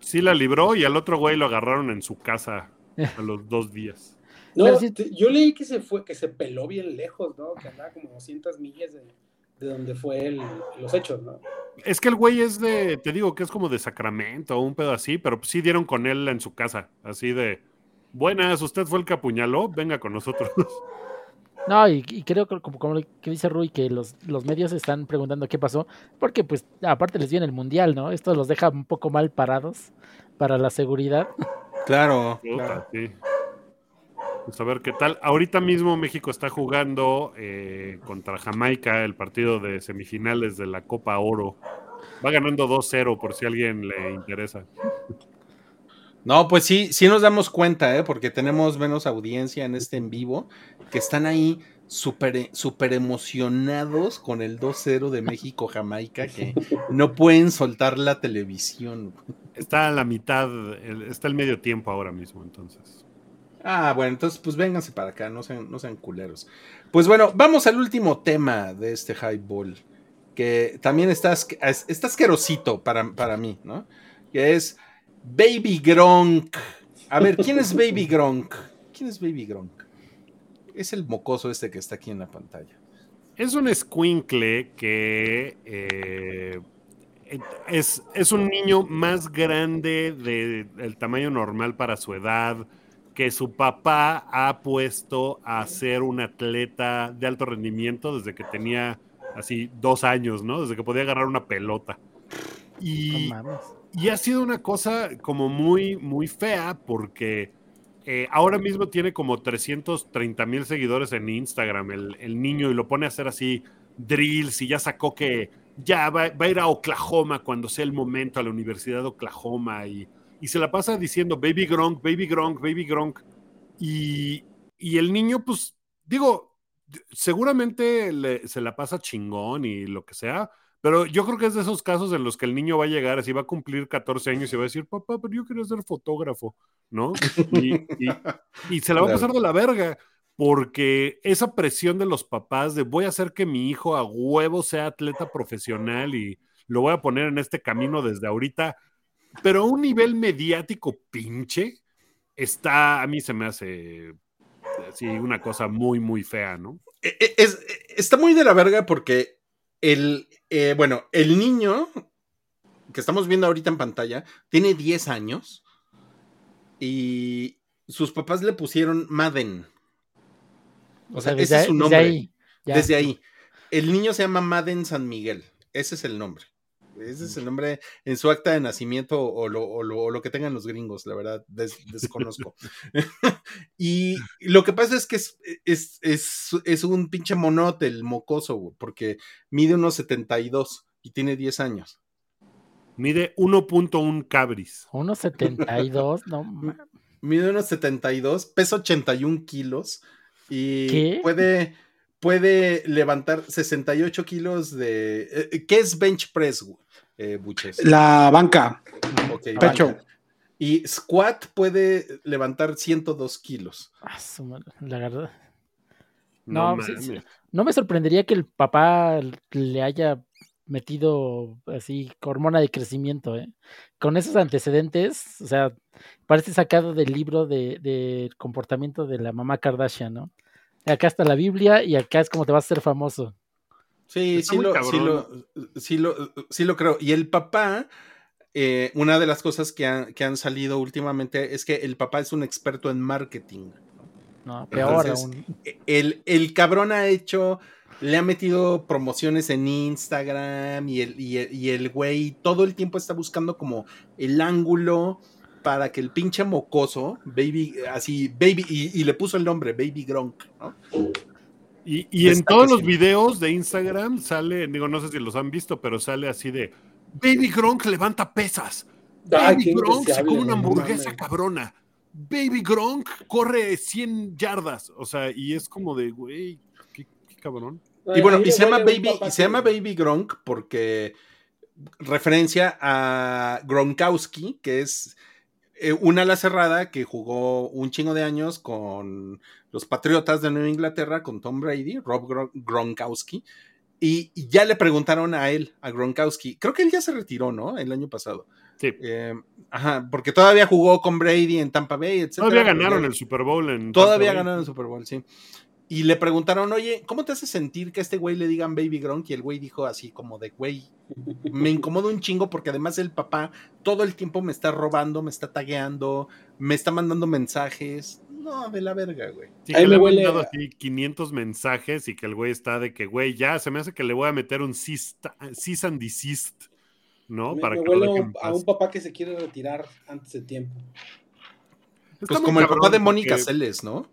Sí la libró y al otro güey lo agarraron en su casa a los dos días. No, yo leí que se fue, que se peló bien lejos, ¿no? Que andaba como 200 millas de, donde fue el, los hechos, ¿no? Es que el güey es de, te digo que es como de Sacramento o un pedo así, pero sí dieron con él en su casa, así de, buenas, usted fue el que apuñaló, venga con nosotros. No, y, creo que como, como que dice Rui, que los, los medios están preguntando qué pasó, porque pues aparte les viene el mundial, ¿no? Esto los deja un poco mal parados para la seguridad. Claro. Sí. Pues a ver qué tal. Ahorita mismo México está jugando eh, contra Jamaica el partido de semifinales de la Copa Oro. Va ganando 2-0 por si a alguien le interesa. No, pues sí, sí nos damos cuenta, ¿eh? porque tenemos menos audiencia en este en vivo, que están ahí súper super emocionados con el 2-0 de México-Jamaica, que no pueden soltar la televisión. Está a la mitad, está el medio tiempo ahora mismo, entonces. Ah, bueno, entonces pues vénganse para acá, no sean, no sean culeros. Pues bueno, vamos al último tema de este highball, que también está, está asquerosito para, para mí, ¿no? Que es Baby Gronk. A ver, ¿quién es Baby Gronk? ¿Quién es Baby Gronk? Es el mocoso este que está aquí en la pantalla. Es un squinkle que eh, es, es, un niño más grande del tamaño normal para su edad, que su papá ha puesto a ser un atleta de alto rendimiento desde que tenía así dos años, ¿no? Desde que podía agarrar una pelota. Y, y ha sido una cosa como muy, muy fea porque eh, ahora mismo tiene como 330 mil seguidores en Instagram el, niño y lo pone a hacer así drills y ya sacó que ya va, a ir a Oklahoma cuando sea el momento a la Universidad de Oklahoma y, se la pasa diciendo Baby Gronk, Baby Gronk, Baby Gronk. Y, y el niño, pues, digo, seguramente se la pasa chingón y lo que sea, pero yo creo que es de esos casos en los que el niño va a llegar, así va a cumplir 14 años y va a decir, papá, pero yo quería ser fotógrafo, ¿no? Y, se la va a pasar de la verga, porque esa presión de los papás de voy a hacer que mi hijo a huevo sea atleta profesional y lo voy a poner en este camino desde ahorita, pero a un nivel mediático pinche, está, a mí se me hace así una cosa muy, muy fea, ¿no? E, e, es, está muy de la verga porque el, eh, bueno, el niño que estamos viendo ahorita en pantalla tiene 10 años y sus papás le pusieron Madden. O, sea, ese es su nombre. Desde ahí, desde ahí. El niño se llama Madden San Miguel. Ese es el nombre. Ese es el nombre en su acta de nacimiento o lo, que tengan los gringos, la verdad, desconozco. y lo que pasa es que es, es, un pinche monote el mocoso, porque mide unos 72 y tiene 10 años. Mide 1.1 cabris. 1.72, no. Mide unos 72, pesa 81 kilos y puede puede levantar 68 kilos de... Eh, ¿Qué es bench press, eh, Buches? La banca. Pecho. Y squat puede levantar 102 kilos. Ah, la verdad. No, no me sorprendería que el papá le haya metido así hormona de crecimiento, ¿eh? Con esos antecedentes, o sea, parece sacado del libro de, de comportamiento de la mamá Kardashian, ¿no? Acá está la Biblia y acá es como te vas a ser famoso. Sí, sí lo, sí lo, sí lo, creo. Y el papá, eh, una de las cosas que, han salido últimamente es que el papá es un experto en marketing. No, peor aún. El, el, cabrón ha hecho, le ha metido promociones en Instagram y el, y el, y el güey todo el tiempo está buscando como el ángulo para que el pinche mocoso, baby, así, baby, y, le puso el nombre, Baby Gronk, ¿no? Y, en todos los videos de Instagram sale, digo, no sé si los han visto, pero sale así de Baby Gronk levanta pesas. Baby Gronk se come una hamburguesa cabrona. Baby Gronk corre 100 yardas. O sea, y es como de, güey, qué, cabrón. Y bueno, y se llama Baby, y se llama Baby Gronk porque referencia a Gronkowski, que es eh, una ala cerrada que jugó un chingo de años con los Patriotas de Nueva Inglaterra, con Tom Brady, Rob Gronkowski. Y, ya le preguntaron a él, a Gronkowski, creo que él ya se retiró, ¿no? El año pasado. Sí. Eh, ajá, porque todavía jugó con Brady en Tampa Bay, etc. Todavía ganaron el Super Bowl en. Todavía ganaron el Super Bowl, sí. Y le preguntaron, oye, ¿cómo te hace sentir que a este güey le digan Baby Gronk? Y el güey dijo así como de, güey, me incomoda un chingo porque además el papá todo el tiempo me está robando, me está tagueando, me está mandando mensajes. No, de la verga, güey. Sí, Ahí me huele... mandado así 500 mensajes y que el güey está de que, güey, ya se me hace que le voy a meter un cease and desist, ¿no? Para que huele a un papá que se quiere retirar antes de tiempo. Pues como el papá de Mónica Celes, ¿no?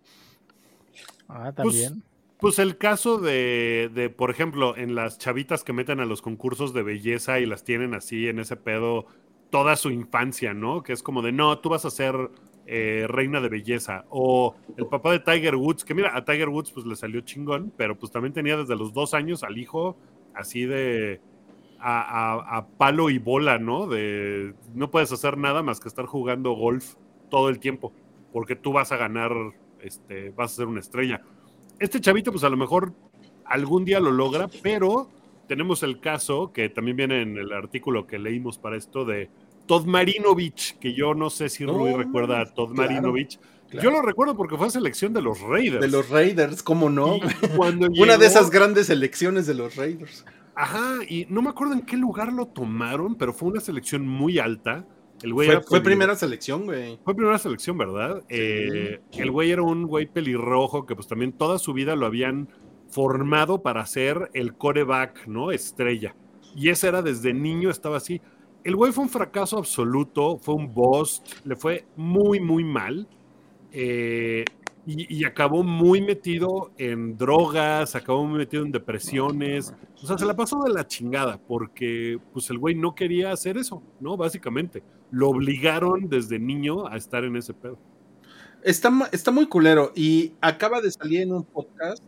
Ah, pues, también. Pues, el caso de, de, por ejemplo, en las chavitas que meten a los concursos de belleza y las tienen así en ese pedo toda su infancia, ¿no? Que es como de, no, tú vas a ser eh, reina de belleza. O el papá de Tiger Woods, que mira, a Tiger Woods pues le salió chingón, pero pues también tenía desde los dos años al hijo así de a, a, palo y bola, ¿no? De no puedes hacer nada más que estar jugando golf todo el tiempo, porque tú vas a ganar este, vas a ser una estrella. Este chavito, pues a lo mejor algún día lo logra, pero tenemos el caso que también viene en el artículo que leímos para esto de Todd Marinovich, que yo no sé si Rui recuerda a Todd Marinovich. Yo lo recuerdo porque fue selección de los Raiders. De los Raiders, ¿cómo no? Una de esas grandes selecciones de los Raiders. Ajá, y no me acuerdo en qué lugar lo tomaron, pero fue una selección muy alta fue, primera selección, güey. Fue primera selección, ¿verdad? Eh, el güey era un güey pelirrojo que pues también toda su vida lo habían formado para ser el coreback, ¿no? Estrella. Y ese era desde niño, estaba así. El güey fue un fracaso absoluto, fue un boss, le fue muy, muy mal. Eh, y, acabó muy metido en drogas, acabó muy metido en depresiones. O sea, se la pasó de la chingada porque pues el güey no quería hacer eso, ¿no? Básicamente. Lo obligaron desde niño a estar en ese pedo. Está, está muy culero y acaba de salir en un podcast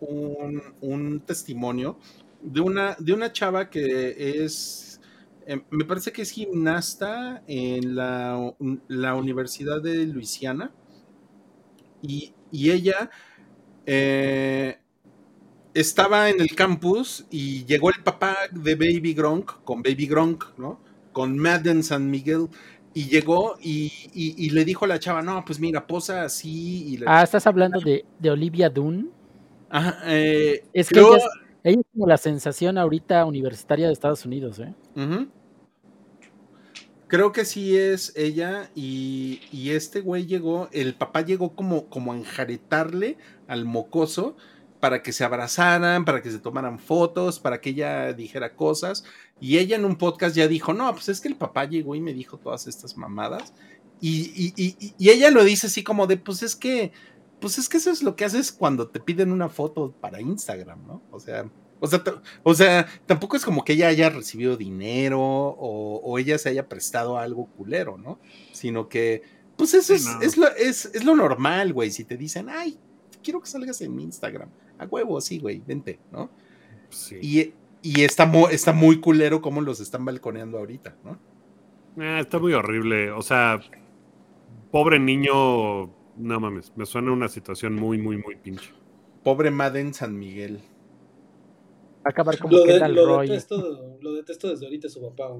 un, testimonio de una, de una chava que es, em, me parece que es gimnasta en la, la Universidad de Luisiana y, ella eh, estaba en el campus y llegó el papá de Baby Gronk con Baby Gronk, ¿no? Con Madden San Miguel. Y llegó y, le dijo a la chava, no, pues mira, posa así. Y ah, estás hablando de, Olivia Dunn. Ajá, eh, es que ella es, como la sensación ahorita universitaria de Estados Unidos, ¿eh? Creo que sí es ella y, y, este güey llegó, el papá llegó como, como a enjaretarle al mocoso para que se abrazaran, para que se tomaran fotos, para que ella dijera cosas. Y ella en un podcast ya dijo, no, pues es que el papá llegó y me dijo todas estas mamadas. Y, y, y ella lo dice así como de, pues es que, pues es que eso es lo que haces cuando te piden una foto para Instagram, ¿no? O sea, o sea, o sea, tampoco es como que ella haya recibido dinero o, ella se haya prestado algo culero, ¿no? Sino que, pues eso es, es, lo, es, lo normal, güey. Si te dicen, ay, quiero que salgas en mi Instagram, a huevo, sí, güey, vente, ¿no? Sí. Y, y está, está muy culero cómo los están balconeando ahorita, ¿no? Ah, está muy horrible. O sea, pobre niño, no mames, me suena una situación muy, muy, muy pinche. Pobre Madden San Miguel acabar como lo, de, lo Detesto, lo detesto desde ahorita su papá.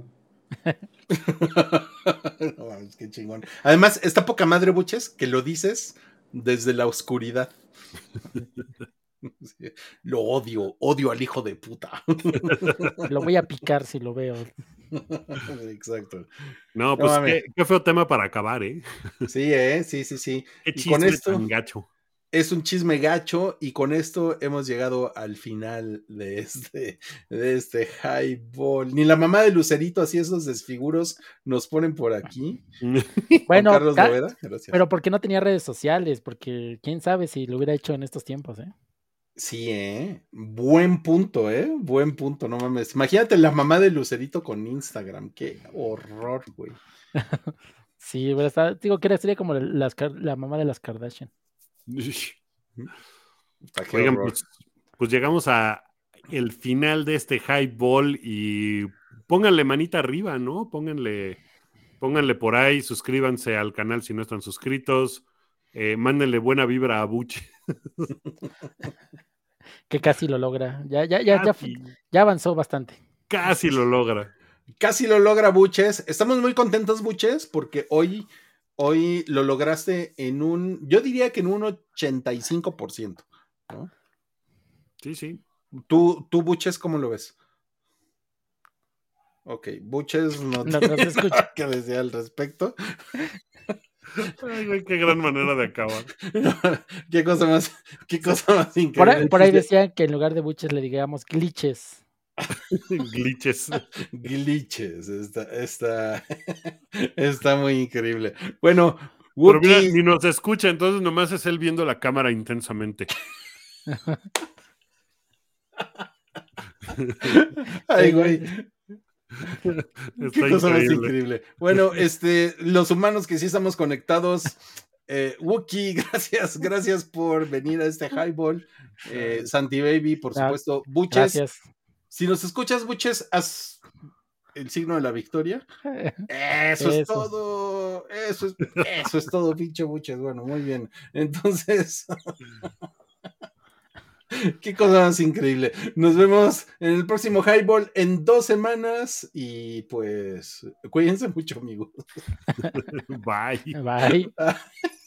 no, qué chingón. Además, está poca madre, Buches, que lo dices desde la oscuridad. Lo odio, odio al hijo de puta. Lo voy a picar si lo veo. Exacto. No, pues qué, feo tema para acabar, ¿eh? Sí, ¿eh? Sí, sí, sí. y con esto, gacho es un chisme gacho y con esto hemos llegado al final de este, de este highball. Ni la mamá de Lucerito, así esos desfiguros nos ponen por aquí. bueno, Carlos pero porque no tenía redes sociales, porque quién sabe si lo hubiera hecho en estos tiempos, ¿eh? Sí, ¿eh? Buen punto, ¿eh? Buen punto, no mames. Imagínate la mamá de Lucerito con Instagram, qué horror, güey. sí, digo que sería como la mamá de las Kardashian. Oigan, pues, pues, llegamos a el final de este highball y pónganle manita arriba, ¿no? Pónganle, pónganle por ahí, suscríbanse al canal si no están suscritos, eh, mándenle buena vibra a Buche. que casi lo logra. Ya, ya, ya, ya, ya avanzó bastante. Casi lo logra. Casi lo logra Buches. Estamos muy contentos, Buches, porque hoy hoy lo lograste en un, yo diría que en un 85%, ¿no? Sí, sí. ¿Tú, tú Buches, cómo lo ves? Ok, Buches no, no, tiene nada que decir al respecto. Ay, güey, qué gran manera de acabar. qué cosa más, qué cosa más increíble. Por ahí, decían que en lugar de buches le digamos glitches. Glitches. Glitches. Está, está, está muy increíble. Bueno, ni nos escucha, entonces nomás es él viendo la cámara intensamente. Ay, güey. Qué cosa más increíble. Bueno, este, los humanos que sí estamos conectados. Eh, Wookie, gracias, gracias por venir a este highball. Eh, Santi Baby, por supuesto. Buches. Gracias. Si nos escuchas, Buches, haz el signo de la victoria. Eso, es todo. Eso es, eso es todo, pinche Buches. Bueno, muy bien. Entonces. Qué cosa más increíble. Nos vemos en el próximo Highball en dos semanas y pues cuídense mucho, amigos. Bye. Bye.